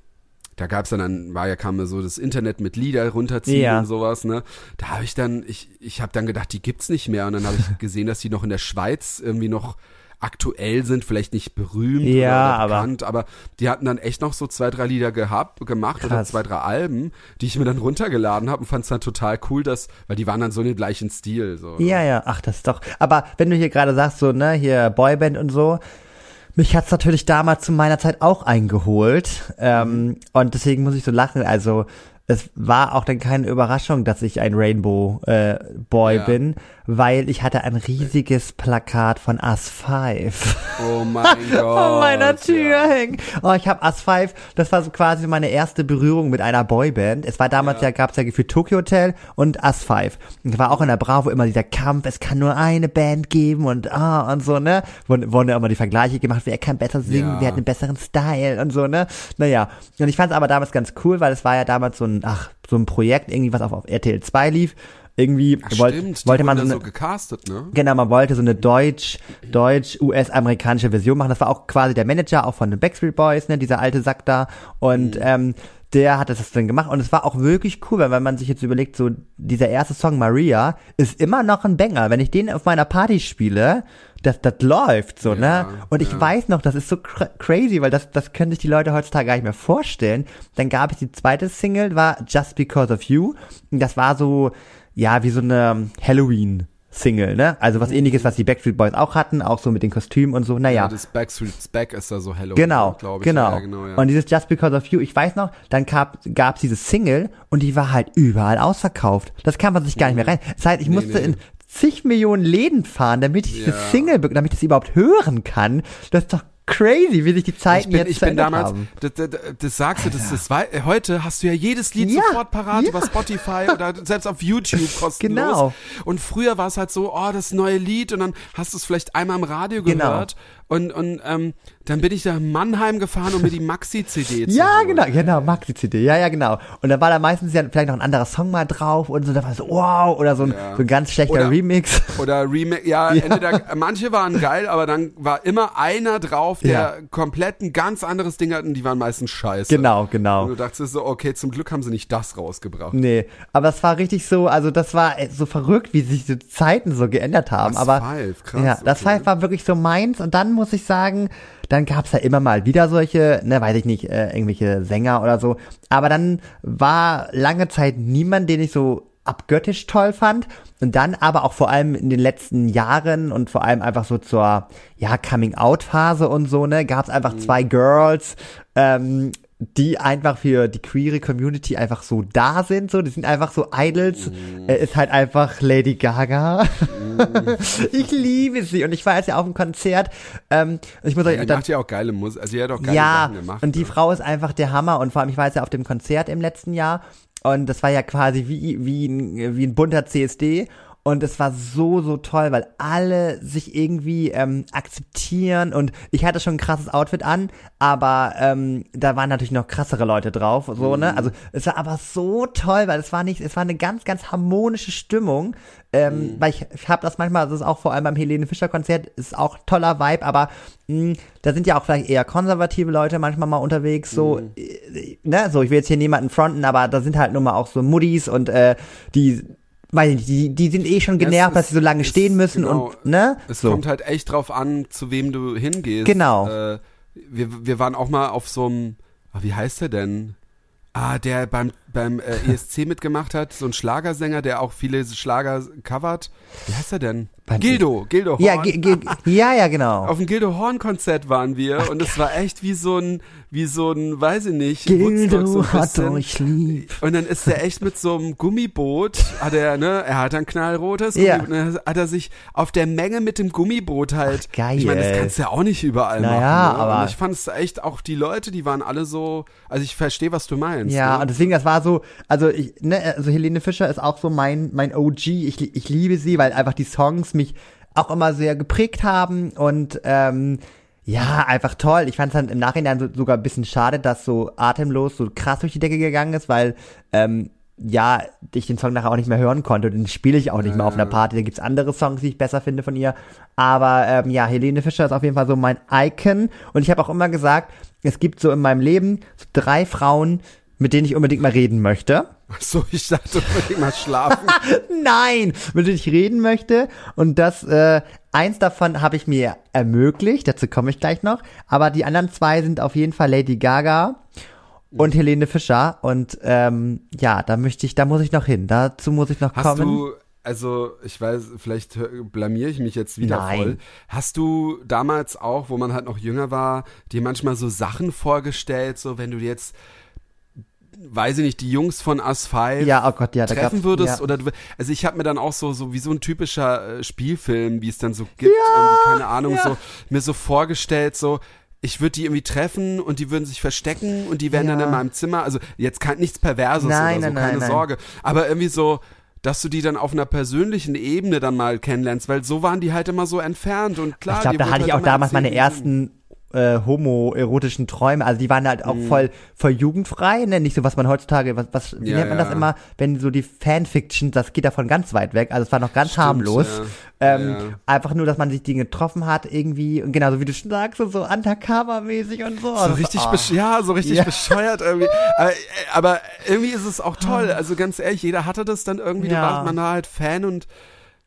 da gab's dann, dann war ja kam mir so das Internet mit Lieder runterziehen Ja. und sowas, ne? Da habe ich dann, ich, ich habe dann gedacht, die gibt's nicht mehr und dann habe ich gesehen, dass die noch in der Schweiz irgendwie noch aktuell sind, vielleicht nicht berühmt Ja, oder aber- bekannt, aber, die hatten dann echt noch so zwei, drei Lieder gehabt, gemacht oder Krass. zwei, drei Alben, die ich mir dann runtergeladen habe und fand's dann total cool, dass, weil die waren dann so in dem gleichen Stil. So, ne? Ja, ja, ach, das ist doch. Aber wenn du hier gerade sagst, so, ne, hier Boyband und so, mich hat's natürlich damals zu meiner Zeit auch eingeholt. Ähm, und deswegen muss ich so lachen. Also, es war auch dann keine Überraschung, dass ich ein Rainbow äh, Boy Ja. bin, weil ich hatte ein riesiges Plakat von Us 5 Oh mein Gott. an meiner Tür ja. hängen. Oh, ich habe Us 5, das war so quasi meine erste Berührung mit einer Boyband. Es war damals ja, Ja. gab's ja gefühlt Tokyo Hotel und Us 5. Und es war auch in der Bravo immer dieser Kampf, es kann nur eine Band geben und ah und so, ne? Wurden, wurden ja immer die Vergleiche gemacht, wer kann besser singen, Ja. wer hat einen besseren Style und so, ne? Naja. Und ich fand es aber damals ganz cool, weil es war ja damals so ein, ach, so ein Projekt, irgendwie was auf, auf RTL 2 lief. Irgendwie Ach, wollt, stimmt, wollte man so eine, so gecastet, ne? Genau, man wollte so eine deutsch, deutsch-US-amerikanische Version machen. Das war auch quasi der Manager auch von den Backstreet Boys, ne, dieser alte Sack da. Und Mhm. ähm, der hat das dann gemacht und es war auch wirklich cool, weil wenn man sich jetzt überlegt, so dieser erste Song Maria ist immer noch ein Banger. Wenn ich den auf meiner Party spiele, das, das läuft so, ne? Ja, Und ich ja. weiß noch, das ist so cra crazy, weil das, das können sich die Leute heutzutage gar nicht mehr vorstellen. Dann gab es die zweite Single, war Just Because of You. Und das war so, ja, wie so eine Halloween. Single, ne? Also was ähnliches, was die Backstreet Boys auch hatten, auch so mit den Kostümen und so. Naja, Ja, das Backstreet's Back ist da so Hello. Genau, glaube ich. genau. Ja, genau ja. Und dieses Just Because of You, ich weiß noch, dann gab es diese Single und die war halt überall ausverkauft. Das kann man sich gar nicht mehr rein. Das heißt, ich Nee, musste nee. in zig Millionen Läden fahren, damit ich diese Ja. Single, be- damit ich das überhaupt hören kann. Das ist doch crazy, wie sich die ich Zeiten bin, jetzt ich bin damals, haben. das, das, das sagst du, das, das war, heute hast du ja jedes Lied Ja, sofort parat ja. über Spotify oder selbst auf YouTube kostenlos. Genau. Und früher war es halt so, oh, das neue Lied und dann hast du es vielleicht einmal im Radio Genau. Und, und ähm, dann bin ich in Mannheim gefahren, um mir die Maxi-CD zu Ja, holen. genau, genau, Maxi-CD, ja, ja, genau. Und da war da meistens ja vielleicht noch ein anderer Song mal drauf und so, da war so, wow, oder so ein, Ja. so ein ganz schlechter Oder- Remix. Oder Remake, ja, Ja. entweder, manche waren geil, aber dann war immer einer drauf, der Ja. komplett ein ganz anderes Ding hat und die waren meistens scheiße. Genau, Und genau. du dachtest so, okay, zum Glück haben sie nicht das rausgebracht. Nee, aber es war richtig so, also das war äh, so verrückt, wie sich die Zeiten so geändert haben. Das aber Five, krass, ja, das okay. Five war wirklich so meins und dann muss ich sagen, dann gab's ja immer mal wieder solche, ne, weiß ich nicht, äh, irgendwelche Sänger oder so. Aber dann war lange Zeit niemand, den ich so abgöttisch toll fand. Und dann aber auch vor allem in den letzten Jahren und vor allem einfach so zur, ja, Coming-out-Phase und so, ne, gab's einfach Mhm. zwei Girls, ähm, die einfach für die queere Community einfach so da sind, so, die sind einfach so Idols, äh, ist halt einfach Lady Gaga. ich liebe sie und ich war jetzt ja auf dem Konzert, ähm, ich muss euch Die dann, macht ja auch geile Musik, also die hat auch geile ja, Sachen gemacht. und die ne? Frau ist einfach der Hammer und vor allem, ich war jetzt ja auf dem Konzert im letzten Jahr und das war ja quasi wie, wie, ein, wie ein bunter CSD und es war so, so toll, weil alle sich irgendwie ähm, akzeptieren. Und ich hatte schon ein krasses Outfit an, aber ähm, da waren natürlich noch krassere Leute drauf, so, ne? Also es war aber so toll, weil es war nicht, es war eine ganz, ganz harmonische Stimmung, ähm, weil ich, ich habe das manchmal, das ist auch vor allem beim Helene Fischer Konzert, ist auch toller Vibe, aber mh, da sind ja auch vielleicht eher konservative Leute manchmal mal unterwegs, so, äh, ne, so, ich will jetzt hier niemanden fronten, aber da sind halt nun mal auch so Muddis und äh, die, nicht, die, die sind eh schon genervt, dass sie so lange stehen müssen genau, und, ne, Es so. kommt halt echt drauf an, zu wem du hingehst. Genau. Äh, wir, wir waren auch mal auf so einem, ah, wie heißt der denn? Ah, der beim, beim äh, ESC mitgemacht hat, so ein Schlagersänger, der auch viele Schlager covert. Wie heißt er denn? Beim- Gildo, Gildo Horn. ja, ja, ja, genau. auf dem Gildo Horn Konzert waren wir und es war echt wie so ein, wie so ein, weiß ich nicht, Gildo so hat euch lieb. Und dann ist er echt mit so einem Gummiboot, hat er, ne, er hat ein knallrotes Ja. Gummiboot, und dann hat er sich auf der Menge mit dem Gummiboot halt. Ach, geil. Ich meine, das kannst du ja auch nicht überall Naja, machen. Ne? aber- Und ich fand es echt, auch die Leute, die waren alle so, also ich verstehe, was du meinst. Ja, ne? und deswegen, das war so, also ich, ne, also Helene Fischer ist auch so mein, mein OG. Ich, ich liebe sie, weil einfach die Songs mich auch immer sehr geprägt haben und ähm, ja, einfach toll. Ich fand es dann im Nachhinein so, sogar ein bisschen schade, dass so atemlos so krass durch die Decke gegangen ist, weil ähm, ja, ich den Song nachher auch nicht mehr hören konnte. Den spiele ich auch nicht mehr auf einer Party. Da gibt's andere Songs, die ich besser finde von ihr. Aber ähm, ja, Helene Fischer ist auf jeden Fall so mein Icon. Und ich habe auch immer gesagt, es gibt so in meinem Leben so drei Frauen, mit denen ich unbedingt mal reden möchte. Ach so, ich dachte unbedingt mal schlafen. Nein, mit denen ich reden möchte. Und das, äh, eins davon habe ich mir ermöglicht, dazu komme ich gleich noch. Aber die anderen zwei sind auf jeden Fall Lady Gaga und Helene Fischer. Und ähm, ja, da möchte ich, da muss ich noch hin. Dazu muss ich noch Hast kommen. du, also ich weiß, vielleicht hör- blamier ich mich jetzt wieder Nein. voll. Hast du damals auch, wo man halt noch jünger war, dir manchmal so Sachen vorgestellt, so wenn du jetzt, weiß ich nicht, die Jungs von Asphalt ja, oh Gott, ja, treffen würdest ja. oder du, also ich habe mir dann auch so so wie so ein typischer äh, Spielfilm, wie es dann so gibt, keine Ahnung, so mir so vorgestellt, so ich würde die irgendwie treffen und die würden sich verstecken und die wären dann in meinem Zimmer, also jetzt kein nichts Perverses Nein, oder so, nein, keine nein. Sorge, aber irgendwie so dass du die dann auf einer persönlichen Ebene dann mal kennenlernst, weil so waren die halt immer so entfernt und klar. ich glaube, da hatte ich halt auch damals meine ersten äh, homoerotischen Träume. Also die waren halt auch voll, voll jugendfrei, ne? Nicht so, was man heutzutage, was, was wie Ja, nennt man das ja. immer, wenn so die Fanfiction, das geht davon ganz weit weg. Also es war noch ganz Stimmt, harmlos. ja. Ähm. Einfach nur, dass man sich die getroffen hat irgendwie, und genauso wie du schon sagst, so, undercover-mäßig und so. So Das- richtig, oh. ja, so richtig bescheuert irgendwie. Aber, aber irgendwie ist es auch toll. Also ganz ehrlich, jeder hatte das dann irgendwie, da war man da halt Fan und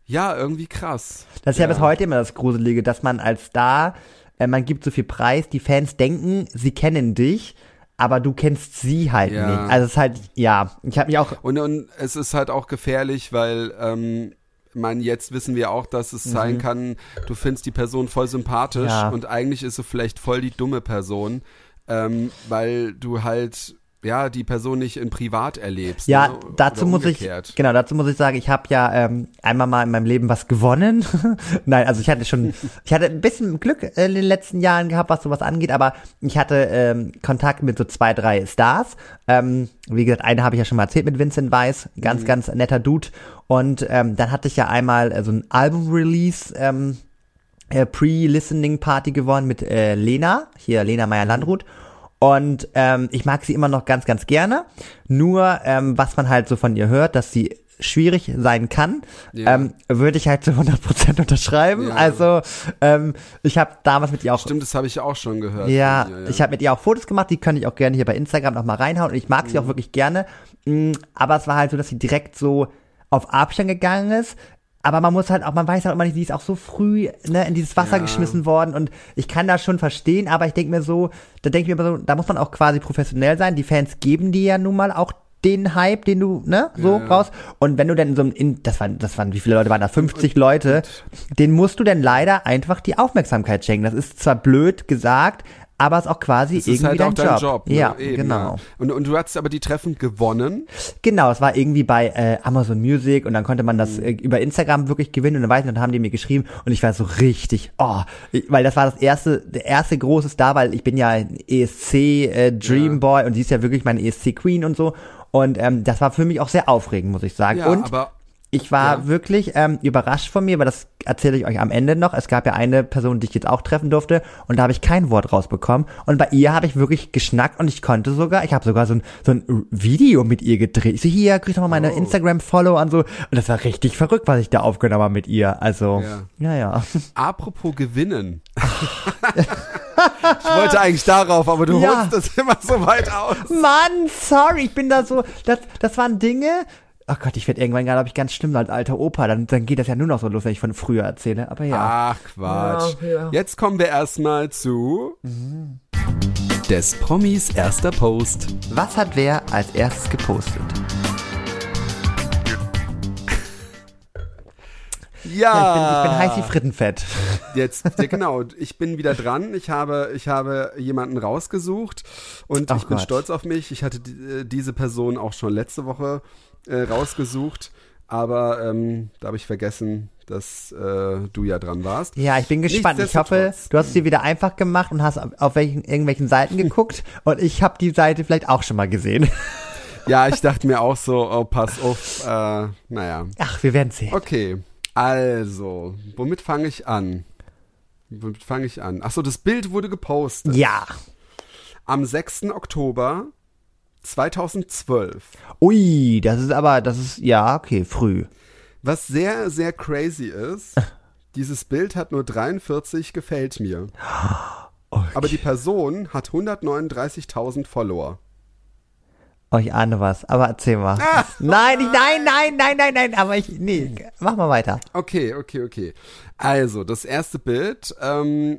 ja, irgendwie krass. Das ist ja, bis heute immer das Gruselige, dass man als Star, äh, man gibt so viel Preis, die Fans denken, sie kennen dich, aber du kennst sie halt Ja. nicht. Also es ist halt, ja, ich habe mich auch Und, und es ist halt auch gefährlich, weil, ähm, man, jetzt wissen wir auch, dass es sein kann, du findest die Person voll sympathisch Mhm. Ja. und eigentlich ist sie vielleicht voll die dumme Person, ähm, weil du halt, ja, die Person nicht in privat erlebst. Ja, ne? dazu muss ich, genau, dazu muss ich sagen, ich habe ja ähm, einmal mal in meinem Leben was gewonnen. Nein, also ich hatte schon, ich hatte ein bisschen Glück äh, in den letzten Jahren gehabt, was sowas angeht, aber ich hatte ähm, Kontakt mit so zwei, drei Stars. Ähm, wie gesagt, eine habe ich ja schon mal erzählt mit Vincent Weiss, ganz, ganz netter Dude. Und ähm, dann hatte ich ja einmal äh, so ein Album-Release, ähm, äh, Pre-Listening-Party gewonnen mit äh, Lena, hier Lena Meyer-Landrut. Und ähm, ich mag sie immer noch ganz, ganz gerne. Nur, ähm, was man halt so von ihr hört, dass sie schwierig sein kann, Ja. ähm, würde ich halt zu 100% unterschreiben. Ja. Also, ähm, ich habe damals mit ihr auch Stimmt, das habe ich auch schon gehört. ja, ihr, ich habe mit ihr auch Fotos gemacht, die kann ich auch gerne hier bei Instagram noch mal reinhauen und ich mag sie auch wirklich gerne. Mm, Aber es war halt so, dass sie direkt so auf Abstand gegangen ist. Aber man muss halt auch, man weiß halt immer nicht, sie ist auch so früh ne, in dieses Wasser Ja. geschmissen worden und ich kann das schon verstehen, aber ich denke mir so, da denke ich mir so, da muss man auch quasi professionell sein. Die Fans geben dir ja nun mal auch den Hype, den du, ne, so Ja. raus. Und wenn du denn so in, das waren, das waren, wie viele Leute waren da? 50 Leute. Den musst du denn leider einfach die Aufmerksamkeit schenken. Das ist zwar blöd gesagt, aber es ist auch quasi Das ist irgendwie halt auch dein dein Job. Job. ne? Ja, Eben, genau. Ja. Und, und du hast aber die Treffen gewonnen. Genau, es war irgendwie bei äh, Amazon Music und dann konnte man Mhm. das äh, über Instagram wirklich gewinnen und dann weiß ich, und dann haben die mir geschrieben und ich war so richtig, oh, weil das war das erste, der erste große Star, weil ich bin ja ein ESC äh, Dream Ja. Boy und sie ist ja wirklich meine ESC Queen und so und ähm, das war für mich auch sehr aufregend, muss ich sagen. Ja, und aber ich war Ja. wirklich ähm, überrascht von mir, weil das erzähle ich euch am Ende noch. Es gab ja eine Person, die ich jetzt auch treffen durfte und da habe ich kein Wort rausbekommen. Und bei ihr habe ich wirklich geschnackt und ich konnte sogar, ich habe sogar so ein, so ein Video mit ihr gedreht. Ich so, hier, grüß doch mal meine Oh. Instagram-Follow und so. Und das war richtig verrückt, was ich da aufgenommen habe mit ihr. Also, ja, ja. apropos gewinnen. ich wollte eigentlich darauf, aber du Ja. holst das immer so weit aus. Mann, sorry, ich bin da so, das, das waren Dinge, Ach Gott, ich werde irgendwann, glaube ich, ganz schlimm als alter Opa. Dann, dann geht das ja nur noch so los, wenn ich von früher erzähle. Aber ja. Ach Quatsch. Ja, ja. Jetzt kommen wir erstmal zu des Promis erster Post. Was hat wer als erstes gepostet? Ja, Ja, ich, bin, ich bin heiß wie Frittenfett. Jetzt, ja, genau, ich bin wieder dran. Ich habe, ich habe jemanden rausgesucht und Ach ich bin Gott. stolz auf mich. Ich hatte die, äh, diese Person auch schon letzte Woche äh, rausgesucht, aber ähm, da habe ich vergessen, dass äh, du ja dran warst. Ja, ich bin gespannt. Ich hoffe, du hast es dir wieder einfach gemacht und hast auf, auf welchen, irgendwelchen Seiten geguckt und ich habe die Seite vielleicht auch schon mal gesehen. Ja, ich dachte mir auch so, oh, pass auf, äh, naja. Ach, wir werden sehen. Okay, also, womit fange ich an? Womit fange ich an? Achso, das Bild wurde gepostet. Ja. Am 6. Oktober 2012. Ui, das ist aber, das ist, ja, okay, früh. Was sehr, sehr crazy ist, dieses Bild hat nur 43 gefällt mir. Okay. Aber die Person hat 139.000 Follower. Oh, ich ahne was, aber erzähl mal. Nein, ich, nein, nein, nein, nein, nein, aber ich, nee, mach mal weiter. Okay, okay, okay. Also, das erste Bild, ähm,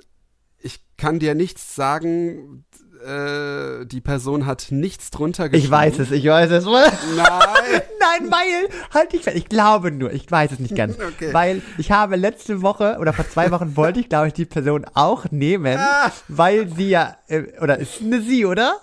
ich kann dir nichts sagen, äh, die Person hat nichts drunter geschrieben. Ich weiß es, ich weiß es. Nein. Nein, weil, halt dich fest, ich glaube nur, ich weiß es nicht ganz. Okay. Weil ich habe letzte Woche oder vor zwei Wochen wollte ich, glaube ich, die Person auch nehmen, Ah. weil sie ja, äh, oder ist eine sie, oder?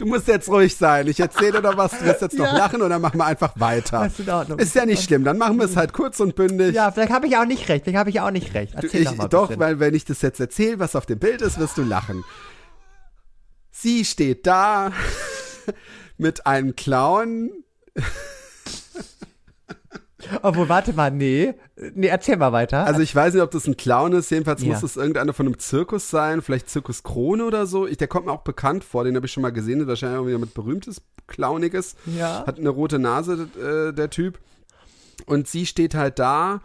Du musst jetzt ruhig sein. Ich erzähle doch was, du wirst jetzt noch Ja. lachen und dann machen wir einfach weiter. Das ist in Ordnung. Ist ja nicht schlimm, dann machen wir es halt kurz und bündig. Ja, vielleicht habe ich auch nicht recht, vielleicht habe ich auch nicht recht. Du, Erzähl ich, doch mal. doch, bisschen. weil wenn ich das jetzt erzähle, was auf dem Bild ist, wirst du lachen. Sie steht da mit einem Clown. Obwohl, warte mal, nee. Nee, erzähl mal weiter. Also ich weiß nicht, ob das ein Clown ist. Jedenfalls Ja. muss es irgendeiner von einem Zirkus sein. Vielleicht Zirkus Krone oder so. Ich, der kommt mir auch bekannt vor. Den habe ich schon mal gesehen. Ist wahrscheinlich auch wieder mit berühmtes, clowniges. Ja. Hat eine rote Nase, äh, der Typ. Und sie steht halt da,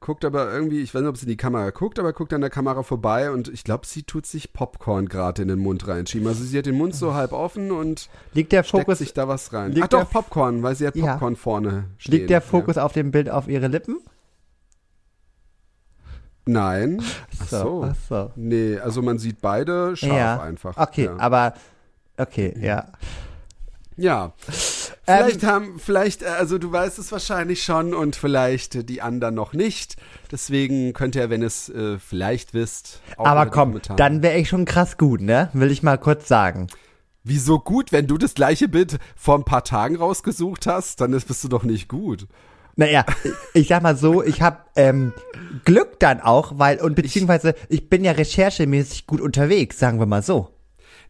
guckt aber irgendwie, ich weiß nicht, ob sie in die Kamera guckt, aber guckt an der Kamera vorbei und ich glaube, sie tut sich Popcorn gerade in den Mund reinschieben. Also sie hat den Mund so halb offen und liegt der Fokus, sich da was rein. liegt Ach doch, Popcorn, weil sie hat Ja. Popcorn vorne stehen. liegt der Fokus auf dem Bild auf ihre Lippen? Ja. Nein. Ach so. Ach so. Nee, also man sieht beide scharf ja. einfach. Okay, ja. aber, okay, ja. Ja. Vielleicht haben, vielleicht, äh, also du weißt es wahrscheinlich schon und vielleicht die anderen noch nicht. Deswegen könnt ihr, wenn es äh, vielleicht wisst, auch Aber komm, dann wäre ich schon krass gut, ne? Will ich mal kurz sagen. Wieso gut, wenn du das gleiche Bild vor ein paar Tagen rausgesucht hast, dann ist, bist du doch nicht gut. Naja, ich sag mal so, ich habe ähm, Glück dann auch, weil, und beziehungsweise ich bin ja recherchemäßig gut unterwegs, sagen wir mal so.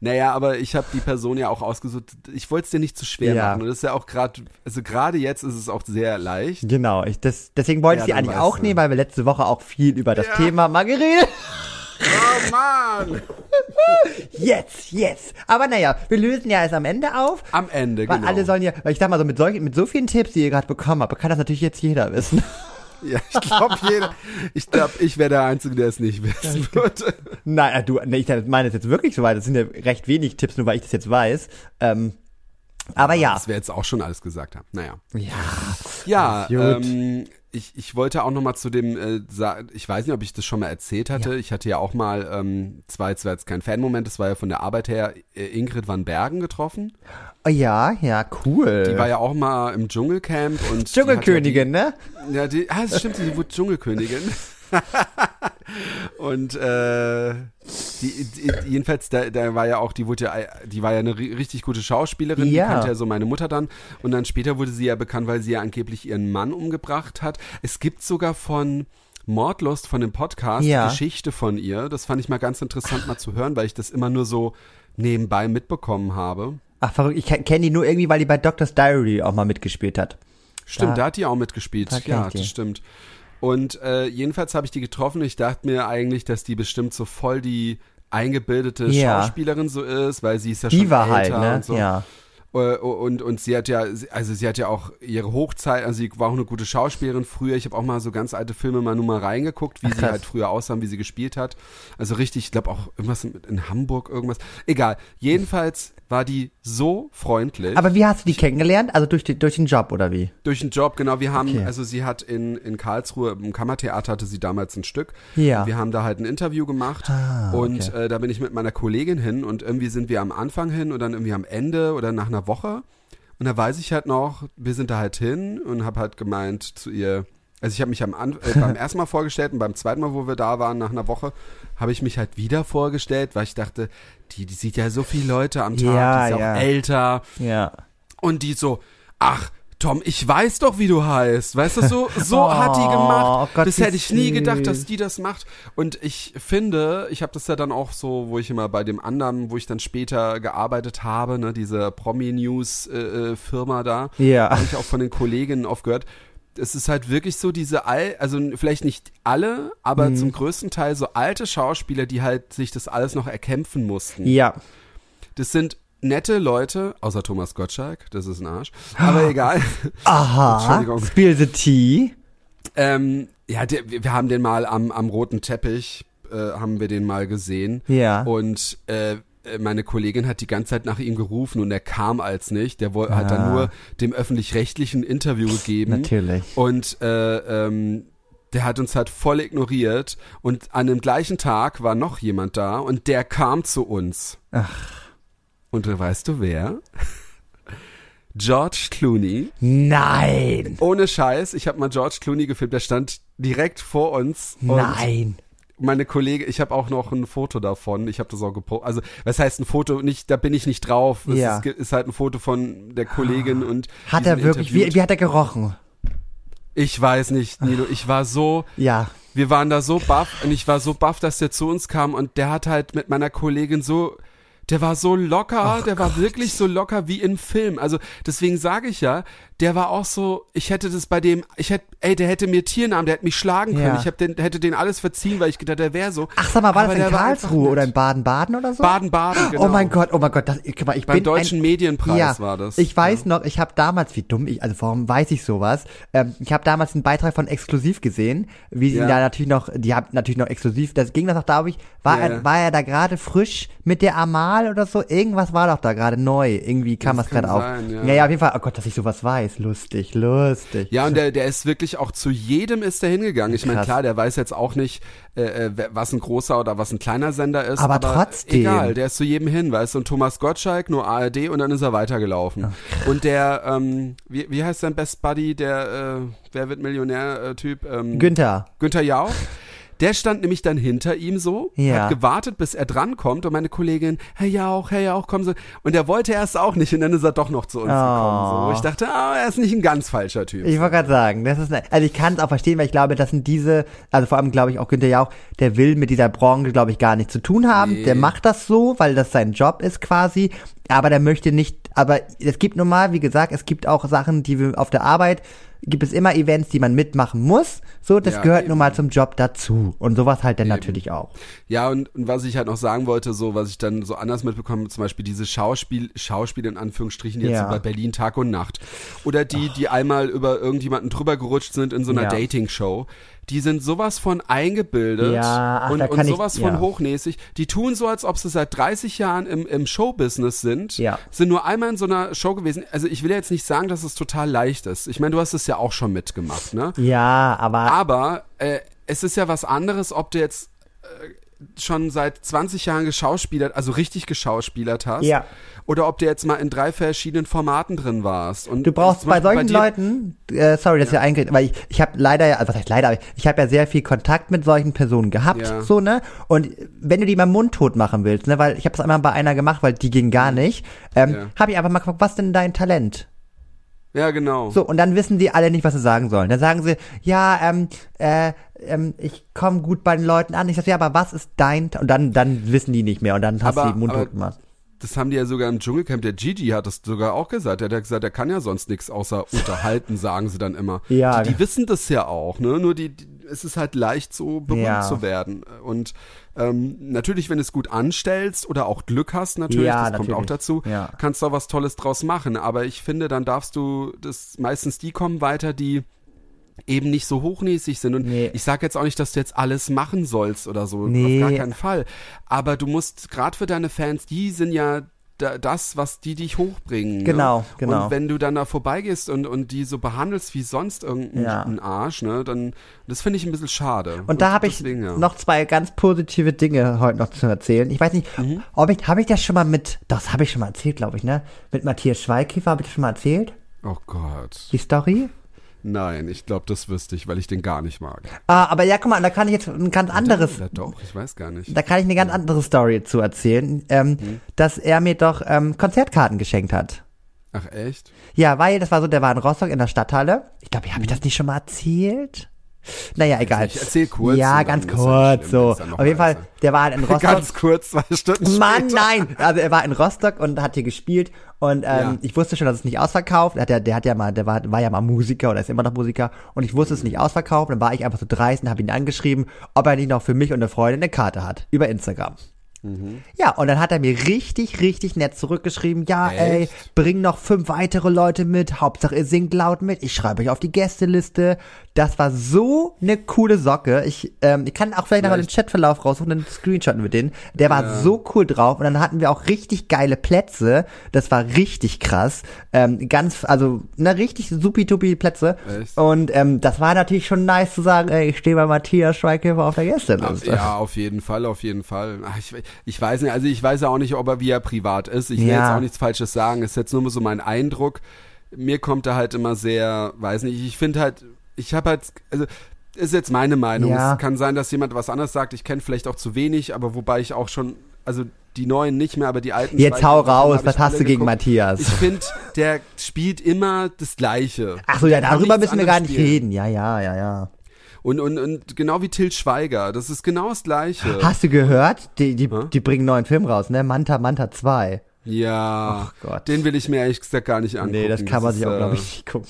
Naja, aber ich habe die Person ja auch ausgesucht. Ich wollte es dir nicht zu schwer Ja. machen. Und das ist ja auch gerade, also gerade jetzt ist es auch sehr leicht. Genau, ich, das, deswegen wollte Ja, ich dann eigentlich auch nehmen, weil wir letzte Woche auch viel über das Ja. Thema mal geredet Oh Mann! Jetzt, jetzt. Aber naja, wir lösen ja erst am Ende auf. Am Ende, Weil genau. alle sollen ja, weil ich sag mal so, mit, solchen, mit so vielen Tipps, die ihr gerade bekommen habt, kann das natürlich jetzt jeder wissen. Ja, ich glaube, jeder, ich glaube, ich wäre der Einzige, der es nicht wissen würde. Nein, äh, du, nee, ich meine es jetzt wirklich so weit. Das sind ja recht wenig Tipps, nur weil ich das jetzt weiß. Ähm, aber ja. Das wir jetzt auch schon alles gesagt haben. Naja. Ja. Ja, ähm, ich, ich wollte auch noch mal zu dem, äh, ich weiß nicht, ob ich das schon mal erzählt hatte. Ich hatte ja auch mal, ähm, zwar jetzt, war jetzt kein Fanmoment, das war ja von der Arbeit her, äh, Ingrid van Bergen getroffen. Oh, ja, ja, cool. Die war ja auch mal im Dschungelcamp und die Dschungelkönigin, ne? Ja, die, ja, die, ah, das stimmt, sie wurde Dschungelkönigin. und äh, die, die, jedenfalls, da, da war ja auch, die wurde ja, die war ja eine ri- richtig gute Schauspielerin, Ja. die kannte ja so meine Mutter dann. Und dann später wurde sie ja bekannt, weil sie ja angeblich ihren Mann umgebracht hat. Es gibt sogar von Mordlust, von dem Podcast, Ja. Geschichte von ihr. Das fand ich mal ganz interessant mal zu hören, weil ich das immer nur so nebenbei mitbekommen habe. Ach, verrückt. Ich kenne die nur irgendwie, weil die bei Doctor's Diary auch mal mitgespielt hat. Stimmt, Da- da hat die auch mitgespielt. Ja, das stimmt. Und äh, jedenfalls habe ich die getroffen. Ich dachte mir eigentlich, dass die bestimmt so voll die eingebildete Ja. Schauspielerin so ist, weil sie ist ja schon Die war älter halt, ne? und so. Ja. Äh, Und, und sie hat ja, also sie hat ja auch ihre Hochzeit, also sie war auch eine gute Schauspielerin früher. Ich habe auch mal so ganz alte Filme mal nur mal reingeguckt, wie Ach, sie halt früher aussah, wie sie gespielt hat. Also richtig, ich glaube auch irgendwas in, in Hamburg, irgendwas. Egal. Jedenfalls war die so freundlich. Aber wie hast du die kennengelernt? Also durch, die, durch den Job oder wie? Durch den Job, genau. Wir haben, Okay. also sie hat in, in Karlsruhe, im Kammertheater hatte sie damals ein Stück. Ja. Wir haben da halt ein Interview gemacht Ah, und okay. äh, da bin ich mit meiner Kollegin hin und irgendwie sind wir am Anfang hin und dann irgendwie am Ende oder nach einer Woche. Und da weiß ich halt noch, wir sind da halt hin und habe halt gemeint zu ihr, also ich habe mich am An äh, beim ersten Mal vorgestellt und beim zweiten Mal, wo wir da waren, nach einer Woche, habe ich mich halt wieder vorgestellt, weil ich dachte, die, die sieht ja so viele Leute am Tag, Ja, die ist ja. auch älter. Ja. Und die so, ach, Tom, ich weiß doch, wie du heißt. Weißt du, so, so Oh, hat die gemacht. Gott, das hätte ich nie gedacht, dass die das macht. Und ich finde, ich habe das ja dann auch so, wo ich immer bei dem anderen, wo ich dann später gearbeitet habe, ne, diese Promi-News-Firma da, Ja. habe ich auch von den Kolleginnen oft gehört. es ist halt wirklich so diese all, also vielleicht nicht alle, aber zum größten Teil so alte Schauspieler, die halt sich das alles noch erkämpfen mussten. Ja. Das sind nette Leute, außer Thomas Gottschalk, das ist ein Arsch. Aber egal. Aha. Entschuldigung. Spill the tea. Ähm, ja, der, wir haben den mal am, am roten Teppich, äh, haben wir den mal gesehen. Ja. Und äh, meine Kollegin hat die ganze Zeit nach ihm gerufen und er kam als nicht. Der woll- hat dann Ah. nur dem öffentlich-rechtlichen Interview gegeben. Natürlich. Und äh, ähm, der hat uns halt voll ignoriert. Und an dem gleichen Tag war noch jemand da und der kam zu uns. Ach. Und weißt du wer? George Clooney. Nein. Ohne Scheiß, ich habe mal George Clooney gefilmt, der stand direkt vor uns. Nein. meine Kollege, ich habe auch noch ein Foto davon. Ich habe das auch gepostet. Also, was heißt ein Foto? Nicht, da bin ich nicht drauf. Es Ja. ist, ist halt ein Foto von der Kollegin und Hat er wirklich, wie, wie hat er gerochen? Ich weiß nicht, Nilo. Ich war so, Ja. wir waren da so baff und ich war so baff, dass der zu uns kam und der hat halt mit meiner Kollegin so, der war so locker, der war wirklich so locker wie im Film. Also deswegen sage ich ja, der war auch so, ich hätte das bei dem, ich hätte, ey, der hätte mir Tiernamen, der hätte mich schlagen können. Ja. Ich hab den, hätte den alles verziehen, weil ich gedacht, der wäre so. Ach, sag mal, war Aber das in war Karlsruhe oder in Baden-Baden oder so? Baden-Baden, genau. Oh mein Gott, oh mein Gott, das, guck mal, ich Beim bin Deutschen ein, Medienpreis ja, war das. Ich weiß noch, ich habe damals, wie dumm ich, also warum weiß ich sowas? Ähm, ich habe damals einen Beitrag von Exklusiv gesehen, wie sie Ja. da natürlich noch, die haben natürlich noch exklusiv, das ging das doch, glaube ich, war, Ja, er, ja. war er da gerade frisch mit der Amal oder so? Irgendwas war doch da gerade neu, irgendwie kam Das das gerade auf. ja. ja, ja, auf jeden Fall, oh Gott, dass ich sowas weiß, lustig, lustig. Ja, und der, der ist wirklich auch zu jedem ist der hingegangen. Ich meine, klar, der weiß jetzt auch nicht, äh, äh, was ein großer oder was ein kleiner Sender ist. Aber trotzdem. Egal, der ist zu jedem hin, weißt du. Und Thomas Gottschalk, nur ARD und dann ist er weitergelaufen. und der, ähm, wie, wie heißt sein Best Buddy, der äh, Wer wird Millionär-Typ? Ähm, Günther. Günther Jauch. Der stand nämlich dann hinter ihm so, Ja. hat gewartet, bis er drankommt und meine Kollegin, Herr Jauch, Herr Jauch, kommen Sie. Und er wollte erst auch nicht und dann ist er doch noch zu uns gekommen. So. Ich dachte, ah, er ist nicht ein ganz falscher Typ. Ich wollte gerade sagen, das ist, ne, also ich kann es auch verstehen, weil ich glaube, das sind diese, also vor allem glaube ich auch Günther Jauch, der will mit dieser Branche, glaube ich, gar nichts zu tun haben. Nee. Der macht das so, weil das sein Job ist quasi, aber der möchte nicht, aber es gibt nun mal, wie gesagt, es gibt auch Sachen, die wir auf der Arbeit, gibt es immer Events, die man mitmachen muss. So, das Ja, gehört eben. nun mal zum Job dazu. Und sowas halt dann natürlich auch. Ja, und, und was ich halt noch sagen wollte, so, was ich dann so anders mitbekomme, zum Beispiel diese Schauspiel, Schauspiele in Anführungsstrichen jetzt Ja. bei Berlin Tag und Nacht. Oder die, die einmal über irgendjemanden drüber gerutscht sind in so einer Ja. Dating-Show. Die sind sowas von eingebildet Ja, ach, und, und kann ich- sowas von ja. hochnäsig. Die tun so, als ob sie seit 30 Jahren im, im Showbusiness sind. Ja. Sind nur einmal in so einer Show gewesen. Also ich will jetzt nicht sagen, dass es total leicht ist. Ich meine, du hast es ja auch schon mitgemacht, ne? Ja, aber Aber äh, es ist ja was anderes, ob du jetzt äh, schon seit 20 Jahren geschauspielert, also richtig geschauspielert hast. Ja. Oder ob du jetzt mal in drei verschiedenen Formaten drin warst. Und Du brauchst bei solchen dir- Leuten, äh, sorry, dass ich eingreife, weil ich, ich habe leider, ja- also was heißt leider, ich habe ja sehr viel Kontakt mit solchen Personen gehabt, Ja. so, ne? Und wenn du die mal mundtot machen willst, ne, weil ich habe es einmal bei einer gemacht, weil die ging gar nicht, ähm, Ja. habe ich einfach mal gefragt, was denn dein Talent? Ja, genau. So, und dann wissen die alle nicht, was sie sagen sollen. Dann sagen sie, ja, ähm, äh, ähm, ich komme gut bei den Leuten an. Ich sag, ja, aber was ist dein, Ta-" und dann, dann wissen die nicht mehr und dann hast du die mundtot gemacht. Das haben die ja sogar im Dschungelcamp, der Gigi hat das sogar auch gesagt. Der hat ja gesagt, der kann ja sonst nichts außer unterhalten, sagen sie dann immer. Ja. Die, die wissen das ja auch, ne? Nur die, die es ist halt leicht so berühmt Ja. zu werden. Und ähm, natürlich, wenn du es gut anstellst oder auch Glück hast, natürlich, Ja, das kommt auch natürlich. dazu, Ja. kannst du auch was Tolles draus machen. Aber ich finde, dann darfst du das meistens die kommen weiter, die eben nicht so hochnäsig sind. Und Nee. ich sage jetzt auch nicht, dass du jetzt alles machen sollst oder so. Nee. Auf gar keinen Fall. Aber du musst, gerade für deine Fans, die sind ja das, was die dich hochbringen. Genau, ne? genau. Und wenn du dann da vorbeigehst und, und die so behandelst wie sonst irgendein Ja. Arsch, ne, dann, das finde ich ein bisschen schade. Und da habe ich ja. noch zwei ganz positive Dinge heute noch zu erzählen. Ich weiß nicht, Mhm. ob ich, habe ich das schon mal mit, das habe ich schon mal erzählt, glaube ich, ne? Mit Matthias Schweighöfer habe ich das schon mal erzählt, Oh Gott. die Story. Nein, ich glaube, das wüsste ich, weil ich den gar nicht mag. Ah, aber ja, guck mal, da kann ich jetzt ein ganz anderes, Ja, doch, ich weiß gar nicht. da kann ich eine ganz andere Story zu erzählen, ähm, Mhm. dass er mir doch ähm, Konzertkarten geschenkt hat. Ach echt? Ja, weil das war so, der war in Rostock in der Stadthalle. Ich glaube, habe Mhm. ich das nicht schon mal erzählt? Naja, egal. Ich erzähl kurz. Ja, ganz kurz, so. Auf jeden Fall, der war in Rostock. Ganz kurz, zwei Stunden Mann, später. nein! Also er war in Rostock und hat hier gespielt und ähm, Ja. ich wusste schon, dass es nicht ausverkauft. Der hat ja, der hat ja mal, der war, war ja mal Musiker oder ist immer noch Musiker und ich wusste es nicht ausverkauft. Dann war ich einfach so dreist und habe ihn angeschrieben, ob er nicht noch für mich und eine Freundin eine Karte hat über Instagram. Ja, und dann hat er mir richtig, richtig nett zurückgeschrieben, ja, ey, Echt? bring noch fünf weitere Leute mit, Hauptsache ihr singt laut mit, ich schreibe euch auf die Gästeliste. Das war so eine coole Socke. Ich, ähm, ich kann auch vielleicht noch mal den Vielleicht- Chatverlauf raussuchen, einen Screenshot mit denen. Der war so cool drauf und dann hatten wir auch richtig geile Plätze. Das war richtig krass. Ähm, ganz, also, ne, richtig supi-tupi Plätze. Echt? Und ähm, das war natürlich schon nice zu sagen, ey, ich stehe bei Matthias Schweighöfer auf der Gästeliste. Ja, auf jeden Fall, auf jeden Fall. Ich, ich weiß nicht, also ich weiß ja auch nicht, ob er wie er privat ist. Ich will Ja. jetzt auch nichts Falsches sagen. Ist jetzt nur so mein Eindruck. Mir kommt er halt immer sehr, weiß nicht, ich finde halt, ich habe halt, also ist jetzt meine Meinung. Ja. Es kann sein, dass jemand was anderes sagt. Ich kenne vielleicht auch zu wenig, aber wobei ich auch schon, also die neuen nicht mehr, aber die alten. Jetzt hau raus, was hast du gegen geguckt. Matthias? Ich finde, der spielt immer das Gleiche. Ach so, ja, darüber müssen wir gar nicht spielen. reden. Ja, ja, ja, ja. Und, und, und genau wie Till Schweiger, das ist genau das Gleiche. Hast du gehört? Die, die, die bringen einen neuen Film raus, ne? Manta Manta 2. Ja, Ach Gott. den will ich mir ehrlich gesagt gar nicht angucken. Nee, das kann man sich ist, auch, äh, glaube ich, nicht gucken.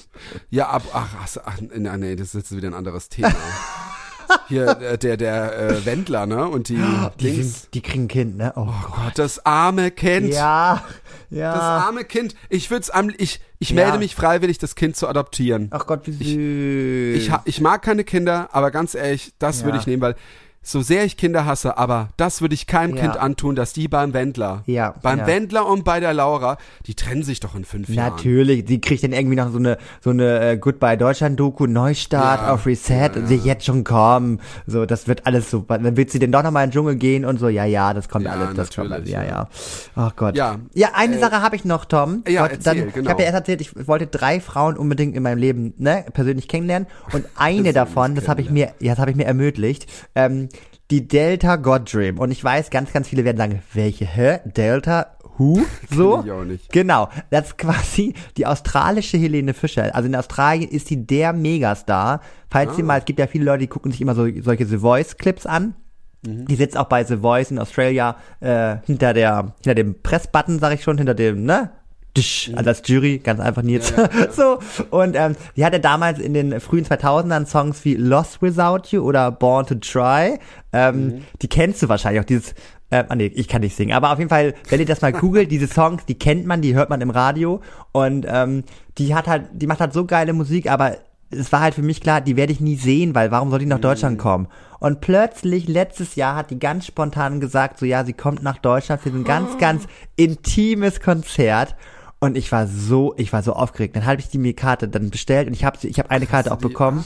Ja, ab, ach, ach, ach nee, das ist jetzt wieder ein anderes Thema. Hier, äh, der, der äh, Wendler, ne? Und die, Die, Dings. die kriegen ein Kind, ne? Oh, Oh Gott, das arme Kind. Ja, ja. Das arme Kind. Ich würd's am, ich, ich Ja. melde mich freiwillig, das Kind zu adoptieren. Ach Gott, wie süß. Ich, ha- ich mag keine Kinder, aber ganz ehrlich, das Ja. würde ich nehmen, weil so sehr ich Kinder hasse, aber das würde ich keinem Ja. Kind antun, dass die beim Wendler, Ja, beim ja. Wendler und bei der Laura, die trennen sich doch in fünf Jahren. Natürlich, die kriegt dann irgendwie noch so eine so eine äh, Goodbye Deutschland Doku, Neustart Ja, auf Reset, ja, sie jetzt schon kommen. So, das wird alles so. Dann wird sie denn doch nochmal in den Dschungel gehen und so, ja, ja, das kommt Ja, alles, das kommt alles, natürlich, ja, ja. Ach Gott. Ja, Ja, eine äh, Sache habe ich noch, Tom. ja, Wollte erzähl, dann, Ich genau. habe ja erst erzählt, ich wollte drei Frauen unbedingt in meinem Leben, ne, persönlich kennenlernen und eine davon, das habe ich mir, ja, das habe ich mir ermöglicht. Ähm, die Delta God Dream. Und ich weiß, ganz, ganz viele werden sagen, welche, hä? Delta? Who? So? ich auch nicht. Genau. Das ist quasi die australische Helene Fischer. Also in Australien ist sie der Megastar. Falls Ah. sie mal, es gibt ja viele Leute, die gucken sich immer so, solche The Voice Clips an. Mhm. Die sitzt auch bei The Voice in Australia äh, hinter der hinter dem Pressbutton, sag ich schon, hinter dem, ne? Tisch, also als Jury, ganz einfach Nils. Mhm. Ja, ja, ja. so, und ähm, die hatte damals in den frühen 2000ern Songs wie Lost Without You oder Born to Try. Ähm, Mhm. Die kennst du wahrscheinlich auch, dieses, äh, ah nee, ich kann nicht singen, aber auf jeden Fall, wenn ihr das mal googelt, diese Songs, die kennt man, die hört man im Radio und ähm, die hat halt, die macht halt so geile Musik, aber es war halt für mich klar, die werde ich nie sehen, weil warum soll die nach Deutschland kommen? Und plötzlich letztes Jahr hat die ganz spontan gesagt, so ja, sie kommt nach Deutschland für so ein ganz, ganz intimes Konzert. Und ich war so, ich war so aufgeregt. Dann habe ich die mir Karte dann bestellt und ich habe ich habe eine Karte auch bekommen.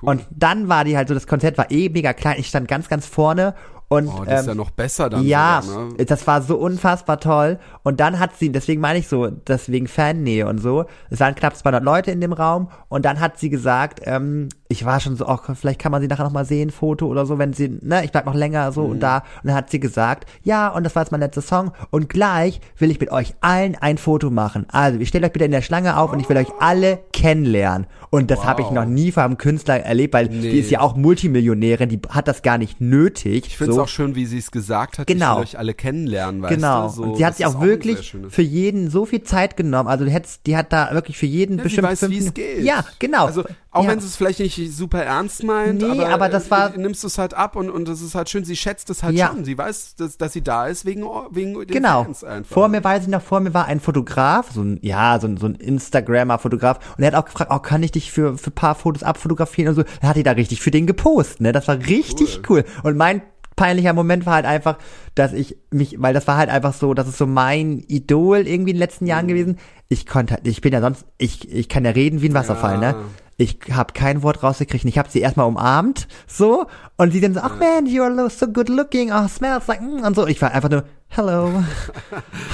Cool. Und dann war die halt so, das Konzert war eh mega klein. Ich stand ganz, ganz vorne und Oh, das ist ja ähm, noch besser dann. ja, sogar, ne? das war so unfassbar toll. Und dann hat sie, deswegen meine ich so, deswegen Fannähe und so. Es waren knapp 200 Leute in dem Raum. Und dann hat sie gesagt, ähm, ich war schon so, auch vielleicht kann man sie nachher noch mal sehen, Foto oder so, wenn sie, ne, ich bleib noch länger so Mhm. und da. Und dann hat sie gesagt, ja, und das war jetzt mein letzter Song. Und gleich will ich mit euch allen ein Foto machen. Also, ich stelle euch bitte in der Schlange auf und ich will euch alle kennenlernen. Und das habe ich Wow. noch nie von einem Künstler erlebt, weil Nee. die ist ja auch Multimillionärin, die hat das gar nicht nötig. Ich finde es so. auch schön, wie sie es gesagt hat. Genau. Ich will euch alle kennenlernen, weißt Genau. du? So, und sie hat sich auch sehr wirklich für jeden so viel Zeit genommen. Also du hättest, die hat da wirklich für jeden Ja, bestimmt weiß, fünf wie es Minuten- geht. Ja, genau. Also auch ja. wenn sie es vielleicht nicht super ernst meint, Nee, aber, aber das war- nimmst du es halt ab und und das ist halt schön. Sie schätzt es halt Ja. schon. Sie weiß, dass, dass sie da ist wegen wegen den Genau. Fans einfach. Vor mir weiß ich noch, vor mir war ein Fotograf, so ein, ja, so ein, so ein Instagrammer-Fotograf. Und er hat auch gefragt, oh, kann ich dich für, für ein paar Fotos abfotografieren und so. Er hat die da richtig für den gepostet, ne? Das war richtig cool. Und mein peinlicher Moment war halt einfach, dass ich mich, weil das war halt einfach so, das ist so mein Idol irgendwie in den letzten Mhm. Jahren gewesen. Ich konnte halt, ich bin ja sonst, ich, ich kann ja reden wie ein Wasserfall, Ja. ne? Ich habe kein Wort rausgekriegt. Ich habe sie erstmal umarmt, so, und sie dann so, ach man, you are so good looking, oh, smells like, mm, und so. Ich war einfach nur, hello,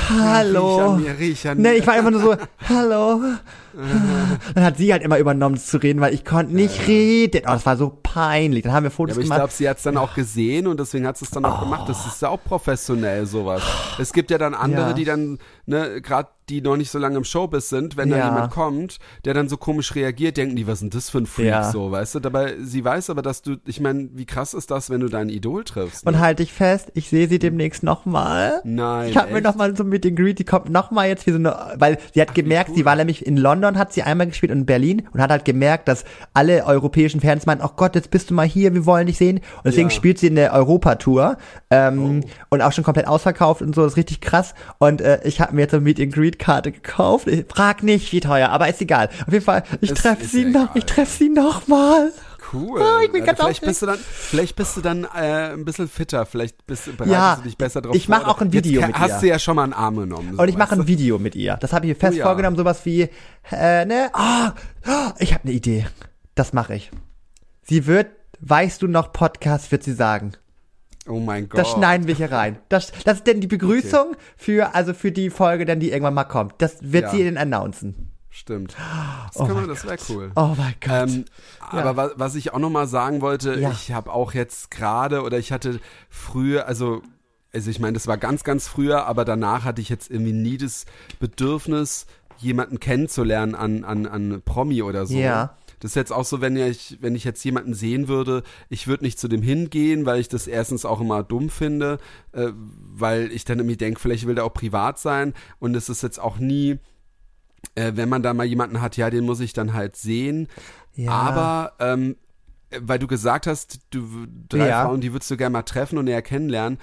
hallo. Riech an mir, riech an Nee, ich war immer nur so, hallo. Dann hat sie halt immer übernommen zu reden, weil ich konnte nicht reden. Oh, das war so peinlich. Dann haben wir Ja, Fotos aber ich gemacht. glaube, sie hat es dann auch gesehen und deswegen hat sie es dann auch gemacht. Das ist ja auch professionell sowas. Es gibt ja dann andere, Ja. die dann, ne, gerade die noch nicht so lange im Showbiz sind, wenn da Ja. jemand kommt, der dann so komisch reagiert, denken die, was ist denn das für ein Freak Ja. so, weißt du? Dabei, sie weiß aber, dass du, ich meine, wie krass ist das, wenn du dein Idol triffst? Und Ne? halte ich fest, ich sehe sie demnächst nochmal. Nein. Ich habe mir nochmal so mit den Greet, die kommt nochmal jetzt wie so eine, weil sie hat gemerkt, cool. sie war nämlich in London, hat sie einmal gespielt und in Berlin und hat halt gemerkt, dass alle europäischen Fans meinten, oh Gott, jetzt bist du mal hier, wir wollen dich sehen. Und deswegen Ja. spielt sie in der Europatour ähm, Oh. und auch schon komplett ausverkauft und so, das ist richtig krass. Und äh, ich habe mir jetzt eine Meet and Greet Karte gekauft. Ich frag nicht, wie teuer, aber ist egal. Auf jeden Fall, ich treffe sie noch, ich treffe sie noch mal. Cool. Ah, ich bin Äh, ganz vielleicht aufgeregt. bist du dann, vielleicht bist du dann äh, ein bisschen fitter, vielleicht bist, bereitest Ja, du dich besser drauf ich vor. auch ein Video Jetzt mit hast ihr. du ja schon mal einen Arm genommen. so, Und ich mache ein Video mit ihr. Das habe ich mir fest Oh ja. vorgenommen, sowas wie, äh, ne, ah, ah, ich habe eine Idee. Das mache ich. Sie wird, weißt du noch, Podcast wird sie sagen. Oh mein Gott. Das schneiden wir hier rein. Das, das ist denn die Begrüßung für, also für die Folge, dann die irgendwann mal kommt. Das wird Ja. sie Ihnen announcen. Stimmt. Das, Oh man, das wäre cool. Oh mein Gott. Ähm, Aber was, was ich auch noch mal sagen wollte, Ja. ich habe auch jetzt gerade oder ich hatte früher, also also ich meine, das war ganz, ganz früher, aber danach hatte ich jetzt irgendwie nie das Bedürfnis, jemanden kennenzulernen an, an, an Promi oder so. Ja. Das ist jetzt auch so, wenn ich, wenn ich jetzt jemanden sehen würde, ich würde nicht zu dem hingehen, weil ich das erstens auch immer dumm finde, äh, weil ich dann irgendwie denke, vielleicht will der auch privat sein und es ist jetzt auch nie, äh, wenn man da mal jemanden hat, ja, den muss ich dann halt sehen. Ja. Aber ähm, weil du gesagt hast, du drei Ja. Frauen, die würdest du gerne mal treffen und näher kennenlernen.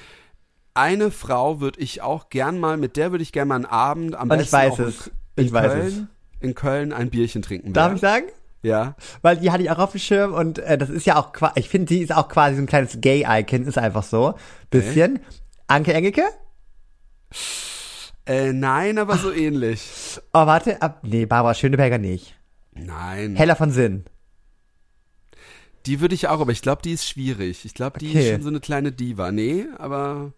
Eine Frau würde ich auch gern mal, mit der würde ich gern mal einen Abend am Und ich besten weiß auch in, es. in Ich weiß Köln, in Köln ein Bierchen trinken. Darf werden. ich sagen? Ja. Weil die hatte ich auch auf dem Schirm und äh, das ist ja auch, ich finde, sie ist auch quasi so ein kleines Gay-Icon, ist einfach so. Bisschen. Anke Engelke? Äh, nein, aber so ähnlich. Oh, warte, ab, nee, Barbara Schöneberger nicht. Nein. Heller von Sinn. Die würde ich auch, aber ich glaube, die ist schwierig. Ich glaube, die Okay. ist schon so eine kleine Diva. Nee, aber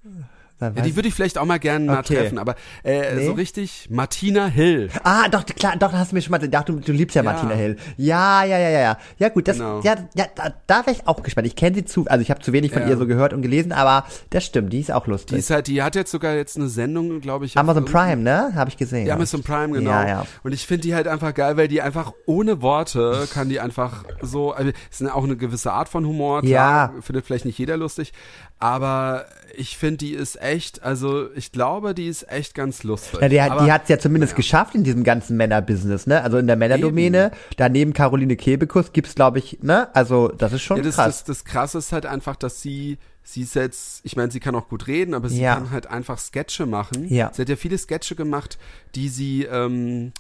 ja, die würde ich vielleicht auch mal gerne mal Okay. treffen. Aber äh, Nee. so richtig, Martina Hill. Ah, doch, klar, doch, hast du mir schon mal gesagt, du, du liebst ja, Ja. Martina Hill. Ja, ja, ja, ja, ja. Ja, gut, das, Genau. ja, ja, da, da wäre ich auch gespannt. Ich kenne sie zu, also ich habe zu wenig von Ja. ihr so gehört und gelesen, aber das stimmt, die ist auch Die lustig. ist halt, die hat jetzt sogar jetzt eine Sendung, glaube ich. auf Amazon Prime, ne? Habe ich gesehen. Ja, Amazon Prime, genau. Ja, ja. Und ich finde die halt einfach geil, weil die einfach ohne Worte kann die einfach so, also es ist auch eine gewisse Art von Humor, klar, Ja. findet vielleicht nicht jeder lustig, aber ich finde, die ist echt, also ich glaube, die ist echt ganz lustig. Ja, die, aber, die hat es ja zumindest naja. geschafft in diesem ganzen Männerbusiness, ne? Also in der Männerdomäne, daneben Caroline Kebekus gibt's, glaube ich, ne? Also das ist schon Ja, das, krass. das, das Krasse ist halt einfach, dass sie, sie ist jetzt, ich meine, sie kann auch gut reden, aber sie Ja. kann halt einfach Sketche machen. Ja. Sie hat ja viele Sketche gemacht, die sie, ähm,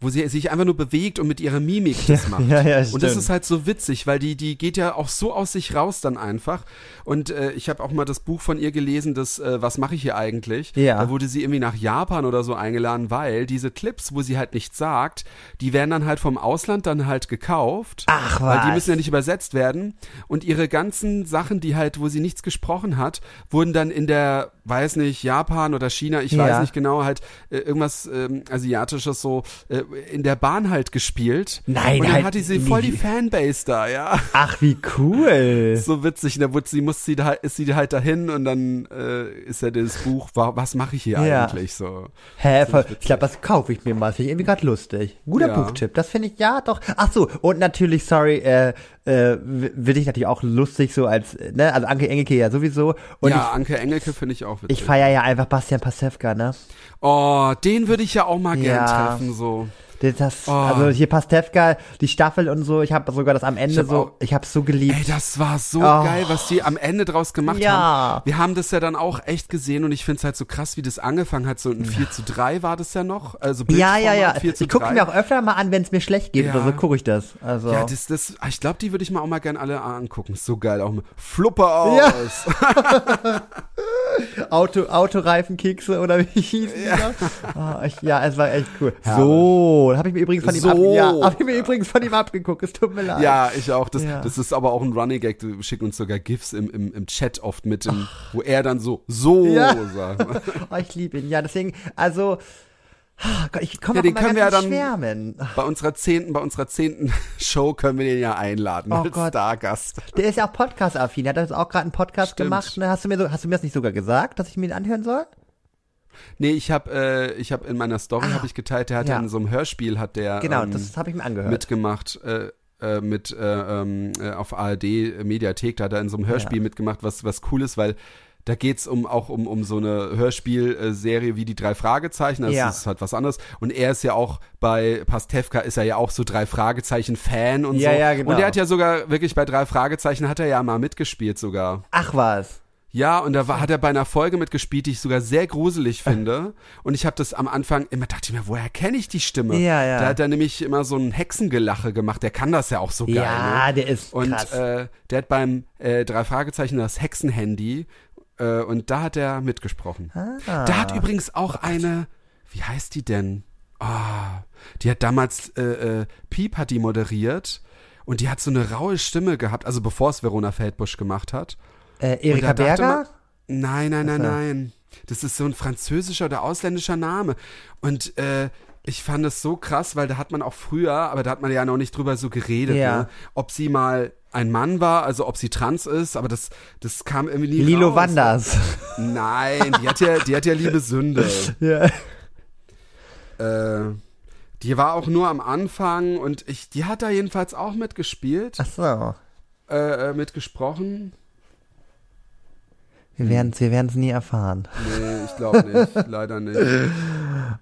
wo sie sich einfach nur bewegt und mit ihrer Mimik das macht. ja, ja, und das ist halt so witzig, weil die, die geht ja auch so aus sich raus dann einfach. Und äh, ich habe auch mal das Buch von ihr gelesen, das äh, Was mache ich hier eigentlich? Ja. Da wurde sie irgendwie nach Japan oder so eingeladen, weil diese Clips, wo sie halt nichts sagt, die werden dann halt vom Ausland dann halt gekauft. Ach, Weil die was? müssen ja nicht übersetzt werden. Und ihre ganzen Sachen, die halt, wo sie nichts gesprochen hat, wurden dann in der, weiß nicht, Japan oder China, ich Ja. weiß nicht genau, halt äh, irgendwas ähm, Asiatisches so äh, in der Bahn halt gespielt. Nein, Und dann halt hatte sie voll die Fanbase da, ja. Ach, wie cool. So witzig. Und da wurde sie, muss sie da, ist sie halt dahin und dann äh, ist ja das Buch, wa- was mache ich hier Ja. eigentlich so. Hä, voll, ich glaube, das kaufe ich mir mal. Finde ich irgendwie gerade lustig. Guter Ja. Buchtipp, das finde ich, ja, doch. Ach so, und natürlich, sorry, äh, äh, will ich natürlich auch lustig so als, ne, also Anke Engelke ja sowieso. Und ja, Anke Engelke finde ich auch ich, witzig. ich feiere ja einfach Bastian Pasewka, ne? oh, den würde ich ja auch mal gern Ja. treffen, so. Das, Oh. Also hier Pastewka, die Staffel und so, ich habe sogar das am Ende hab so, auch- ich habe so geliebt. Ey, das war so Oh. geil, was die am Ende draus gemacht Ja. haben. Wir haben das ja dann auch echt gesehen und ich finde es halt so krass, wie das angefangen hat. So ein 4 zu 3 war das ja noch. Also ja, ja, ja. Bildformat 4 zu Ich gucke 3. mir auch öfter mal an, wenn es mir schlecht geht Ja. oder so, gucke ich das. Also. Ja, das, das, ich glaube, die würde ich mal auch mal gern alle angucken. Ist so geil. Auch mit Fluppe aus. Ja. Auto, Autoreifenkekse oder wie hieß ja. Oh, ich, ja, es war echt cool. So, habe ich mir übrigens von ihm So. ab, ja, hab ich mir übrigens von ihm abgeguckt. Es tut mir leid. Ja, ich auch. Das, Ja. das ist aber auch ein Running Gag. Du schickst uns sogar GIFs im, im, im Chat oft mit, dem, wo er dann so, so Ja. sagt. Oh, ich liebe ihn. Ja, deswegen, also, ah Gott, ich komme Ja, den können wir ja dann- Schwärmen. Bei unserer zehnten, bei unserer zehnten Show können wir den ja einladen Oh als Gott. Stargast. Der ist ja auch Podcast-affin. Er hat jetzt auch gerade einen Podcast Stimmt. gemacht. Ne? Hast du mir so, hast du mir das nicht sogar gesagt, dass ich mir den anhören soll? Nee, ich habe äh, ich habe in meiner Story Ah, habe ich geteilt, der hat ja. in so einem Hörspiel hat der Genau, ähm, das habe ich mir angehört. mitgemacht äh, äh, mit äh, ähm, äh, auf ARD Mediathek, da hat er in so einem Hörspiel Ja. mitgemacht, was was cool ist, weil da geht's um auch um um so eine Hörspielserie wie die drei Fragezeichen, das Ja. ist halt was anderes und er ist ja auch bei Pastewka ist er ja auch so drei Fragezeichen Fan und Ja, so ja, genau. und er hat ja sogar wirklich bei drei Fragezeichen hat er ja mal mitgespielt sogar. Ach was. Ja, und da war, hat er bei einer Folge mitgespielt, die ich sogar sehr gruselig finde. Und ich habe das am Anfang immer dachte ich mir, woher kenne ich die Stimme? Ja, ja. Da hat er nämlich immer so ein Hexengelache gemacht. Der kann das ja auch so geil. Ja, ne? der ist Und krass. äh, der hat beim äh, drei Fragezeichen das Hexenhandy äh, und da hat er mitgesprochen. Ah. Da hat übrigens auch eine, wie heißt die denn? Ah, die hat damals äh, äh, Piep hat die moderiert und die hat so eine raue Stimme gehabt, also bevor es Verona Feldbusch gemacht hat. Äh, Erika Berger? man- Nein, nein, nein, nein. Das ist so ein französischer oder ausländischer Name. Und äh, ich fand es so krass, weil da hat man auch früher, aber da hat man ja noch nicht drüber so geredet, Ja. ne? ob sie mal ein Mann war, also ob sie trans ist, aber das, das kam irgendwie nie Lilo raus. Wanders. Nein, die hat ja, die hat ja liebe Sünde. ja. Äh, die war auch nur am Anfang und ich, die hat da jedenfalls auch mitgespielt, Ach so. äh, äh, mitgesprochen. Wir werden es wir werden's nie erfahren. Nee, ich glaube nicht, leider nicht.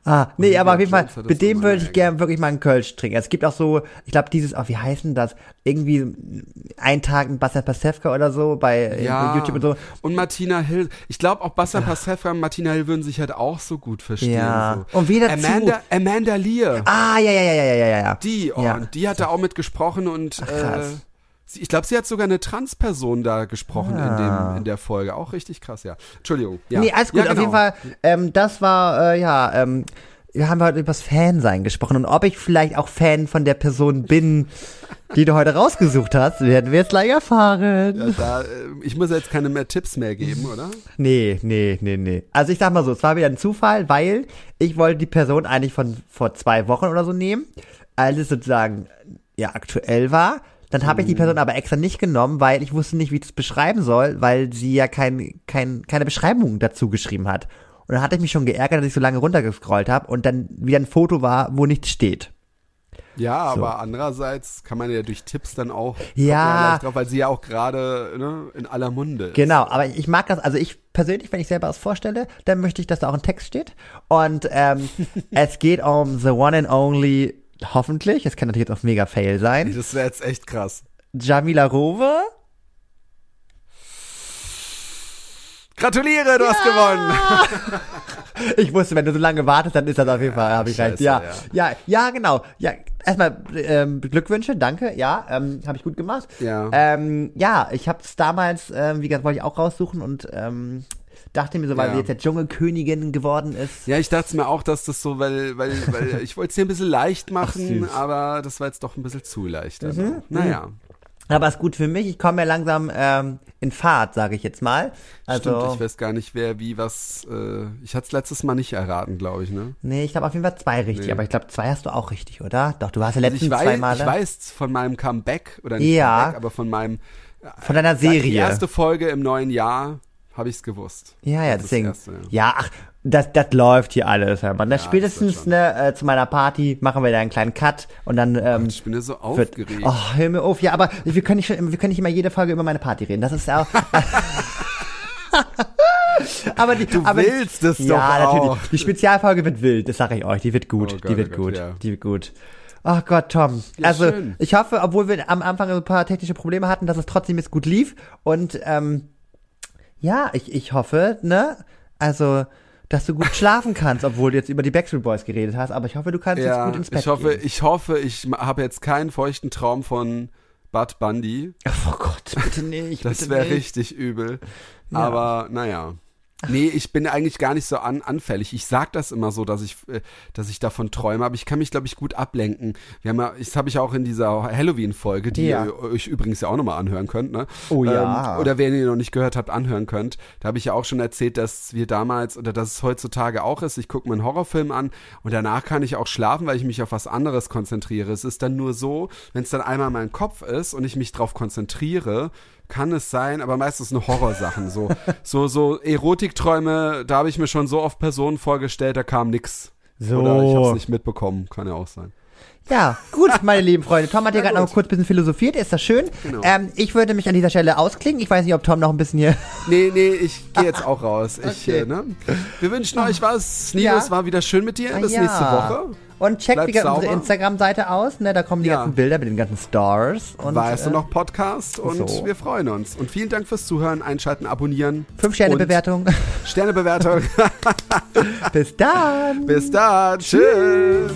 Ah, nee, aber auf jeden Fall, mit dem würde ich ärgert. gern wirklich mal einen Kölsch trinken. Es gibt auch so, ich glaube, dieses, oh, wie heißt denn das? Irgendwie ein Tag mit Bastian Pastewka oder so bei, Ja. bei YouTube und so. Und Martina Hill. Ich glaube auch Bastian Pastewka und Martina Hill würden sich halt auch so gut verstehen. Ja. So. Und wie dazu- Amanda, Amanda Lear. Ah, ja, ja, ja, ja, ja, ja, ja. Die, oh, Ja. und die hat da auch mitgesprochen und Ach, äh, krass. sie, ich glaube, sie hat sogar eine Transperson da gesprochen in, Ah. dem, in der Folge. Auch richtig krass, ja. Entschuldigung. Ja. Nee, alles gut. Ja, Auf jeden genau. Fall, ähm, das war, äh, ja, ähm, wir haben heute über das Fansein gesprochen und ob ich vielleicht auch Fan von der Person bin, die du heute rausgesucht hast, werden wir jetzt gleich erfahren. Ja, da, äh, ich muss jetzt keine mehr Tipps mehr geben, oder? Nee, nee, nee, nee. Also ich sag mal so, es war wieder ein Zufall, weil ich wollte die Person eigentlich von vor zwei Wochen oder so nehmen, als es sozusagen ja aktuell war. Dann habe ich die Person aber extra nicht genommen, weil ich wusste nicht, wie ich das beschreiben soll, weil sie ja kein, kein, keine Beschreibung dazu geschrieben hat. Und dann hatte ich mich schon geärgert, dass ich so lange runtergescrollt habe und dann wieder ein Foto war, wo nichts steht. Ja, So. aber andererseits kann man ja durch Tipps dann auch Ja. drauf, weil sie ja auch gerade ne, in aller Munde ist. Genau, aber ich mag das, also ich persönlich, wenn ich selber was vorstelle, dann möchte ich, dass da auch ein Text steht. Und ähm, es geht um The One and Only, hoffentlich, es kann natürlich jetzt auch mega fail sein, Das wäre jetzt echt krass. Jamila Rowe. Gratuliere, du hast gewonnen. Ich wusste, wenn du so lange wartest, dann ist das auf jeden Fall, habe ich recht. scheiße, Ja, ja, ja, genau. Ja, erstmal ähm, Glückwünsche, danke. Ja, ähm, habe ich gut gemacht. Ja. Ähm, ja, ich habe es damals, ähm, wie gesagt, wollte ich auch raussuchen und ähm, dachte mir so, weil Ja. sie jetzt der Dschungelkönigin geworden ist. Ja, ich dachte mir auch, dass das so, weil, weil, weil ich wollte es dir ein bisschen leicht machen, süß. aber das war jetzt doch ein bisschen zu leicht. Also. Mhm. Naja, Aber ist gut für mich. Ich komme ja langsam ähm, in Fahrt, sage ich jetzt mal. Also, stimmt, ich weiß gar nicht, wer wie was, äh, ich hatte es letztes Mal nicht erraten, glaube ich, ne? nee, ich habe auf jeden Fall zwei richtig. Nee. Aber ich glaube, zwei hast du auch richtig, oder? Doch, du warst ja Also letzten ich, zwei weiß, Male ich weiß von meinem Comeback, oder nicht Ja. Comeback, aber von meinem, von deiner die Serie. erste Folge im neuen Jahr habe ich es gewusst. ja, ja, Das deswegen. erste, ja. ach, das, das läuft hier alles, Herr Mann. Das Ja, spätestens das wird ne, äh, zu meiner Party machen wir da einen kleinen Cut und dann ähm, Ich bin ja so wird. aufgeregt. Oh, hör mir auf. Ja, aber wir können nicht, wir können nicht immer jede Folge über meine Party reden. Das ist ja auch. aber die, Du aber willst es ja, doch natürlich. auch. Die Spezialfolge wird wild, das sage ich euch. Die wird gut, Oh Gott, die wird oh Gott, gut, ja. die wird gut. Ach Gott, Tom. Ja, also schön. ich hoffe, obwohl wir am Anfang ein paar technische Probleme hatten, dass es trotzdem jetzt gut lief. Und ähm, ja, ich, ich hoffe, ne? Also, dass du gut schlafen kannst, obwohl du jetzt über die Backstreet Boys geredet hast. Aber ich hoffe, du kannst jetzt ja, gut ins Bett ich hoffe, gehen. ich hoffe, ich habe jetzt keinen feuchten Traum von Bud Bundy. Oh Gott, bitte nicht. Das wäre richtig übel. Ja. Aber naja. Nee, ich bin eigentlich gar nicht so an, anfällig. Ich sag das immer so, dass ich, äh, dass ich davon träume, aber ich kann mich, glaube ich, gut ablenken. Wir haben ja, das habe ich auch in dieser Halloween-Folge, die Ja. ihr euch übrigens ja auch nochmal anhören könnt, ne? Oh ja. Ähm, oder wenn ihr noch nicht gehört habt, anhören könnt. Da habe ich ja auch schon erzählt, dass wir damals oder dass es heutzutage auch ist. Ich gucke mir einen Horrorfilm an und danach kann ich auch schlafen, weil ich mich auf was anderes konzentriere. Es ist dann nur so, wenn es dann einmal mein Kopf ist und ich mich drauf konzentriere, kann es sein, aber meistens nur Horrorsachen. So, so, so Erotikträume, da habe ich mir schon so oft Personen vorgestellt, da kam nix. So. Oder ich habe es nicht mitbekommen, kann ja auch sein. Ja, gut, meine lieben Freunde. Tom hat Na gerade noch kurz ein bisschen philosophiert. Ist das schön? Genau. Ähm, ich würde mich an dieser Stelle ausklingen. Ich weiß nicht, ob Tom noch ein bisschen hier. Nee, nee, ich gehe jetzt auch raus. Ich, Okay. äh, ne? Wir wünschen euch was. Nilo, Ja. es war wieder schön mit dir. Bis Ja. nächste Woche. Und checkt Bleib wie gesagt unsere sauber. Instagram-Seite aus. Ne? Da kommen die Ja. ganzen Bilder mit den ganzen Stars. Und, Weißt du äh, noch Podcast und so. wir freuen uns. Und vielen Dank fürs Zuhören, Einschalten, Abonnieren. Fünf Sterne Und Bewertung. Sternebewertung. Bis dann. Bis dann. Tschüss.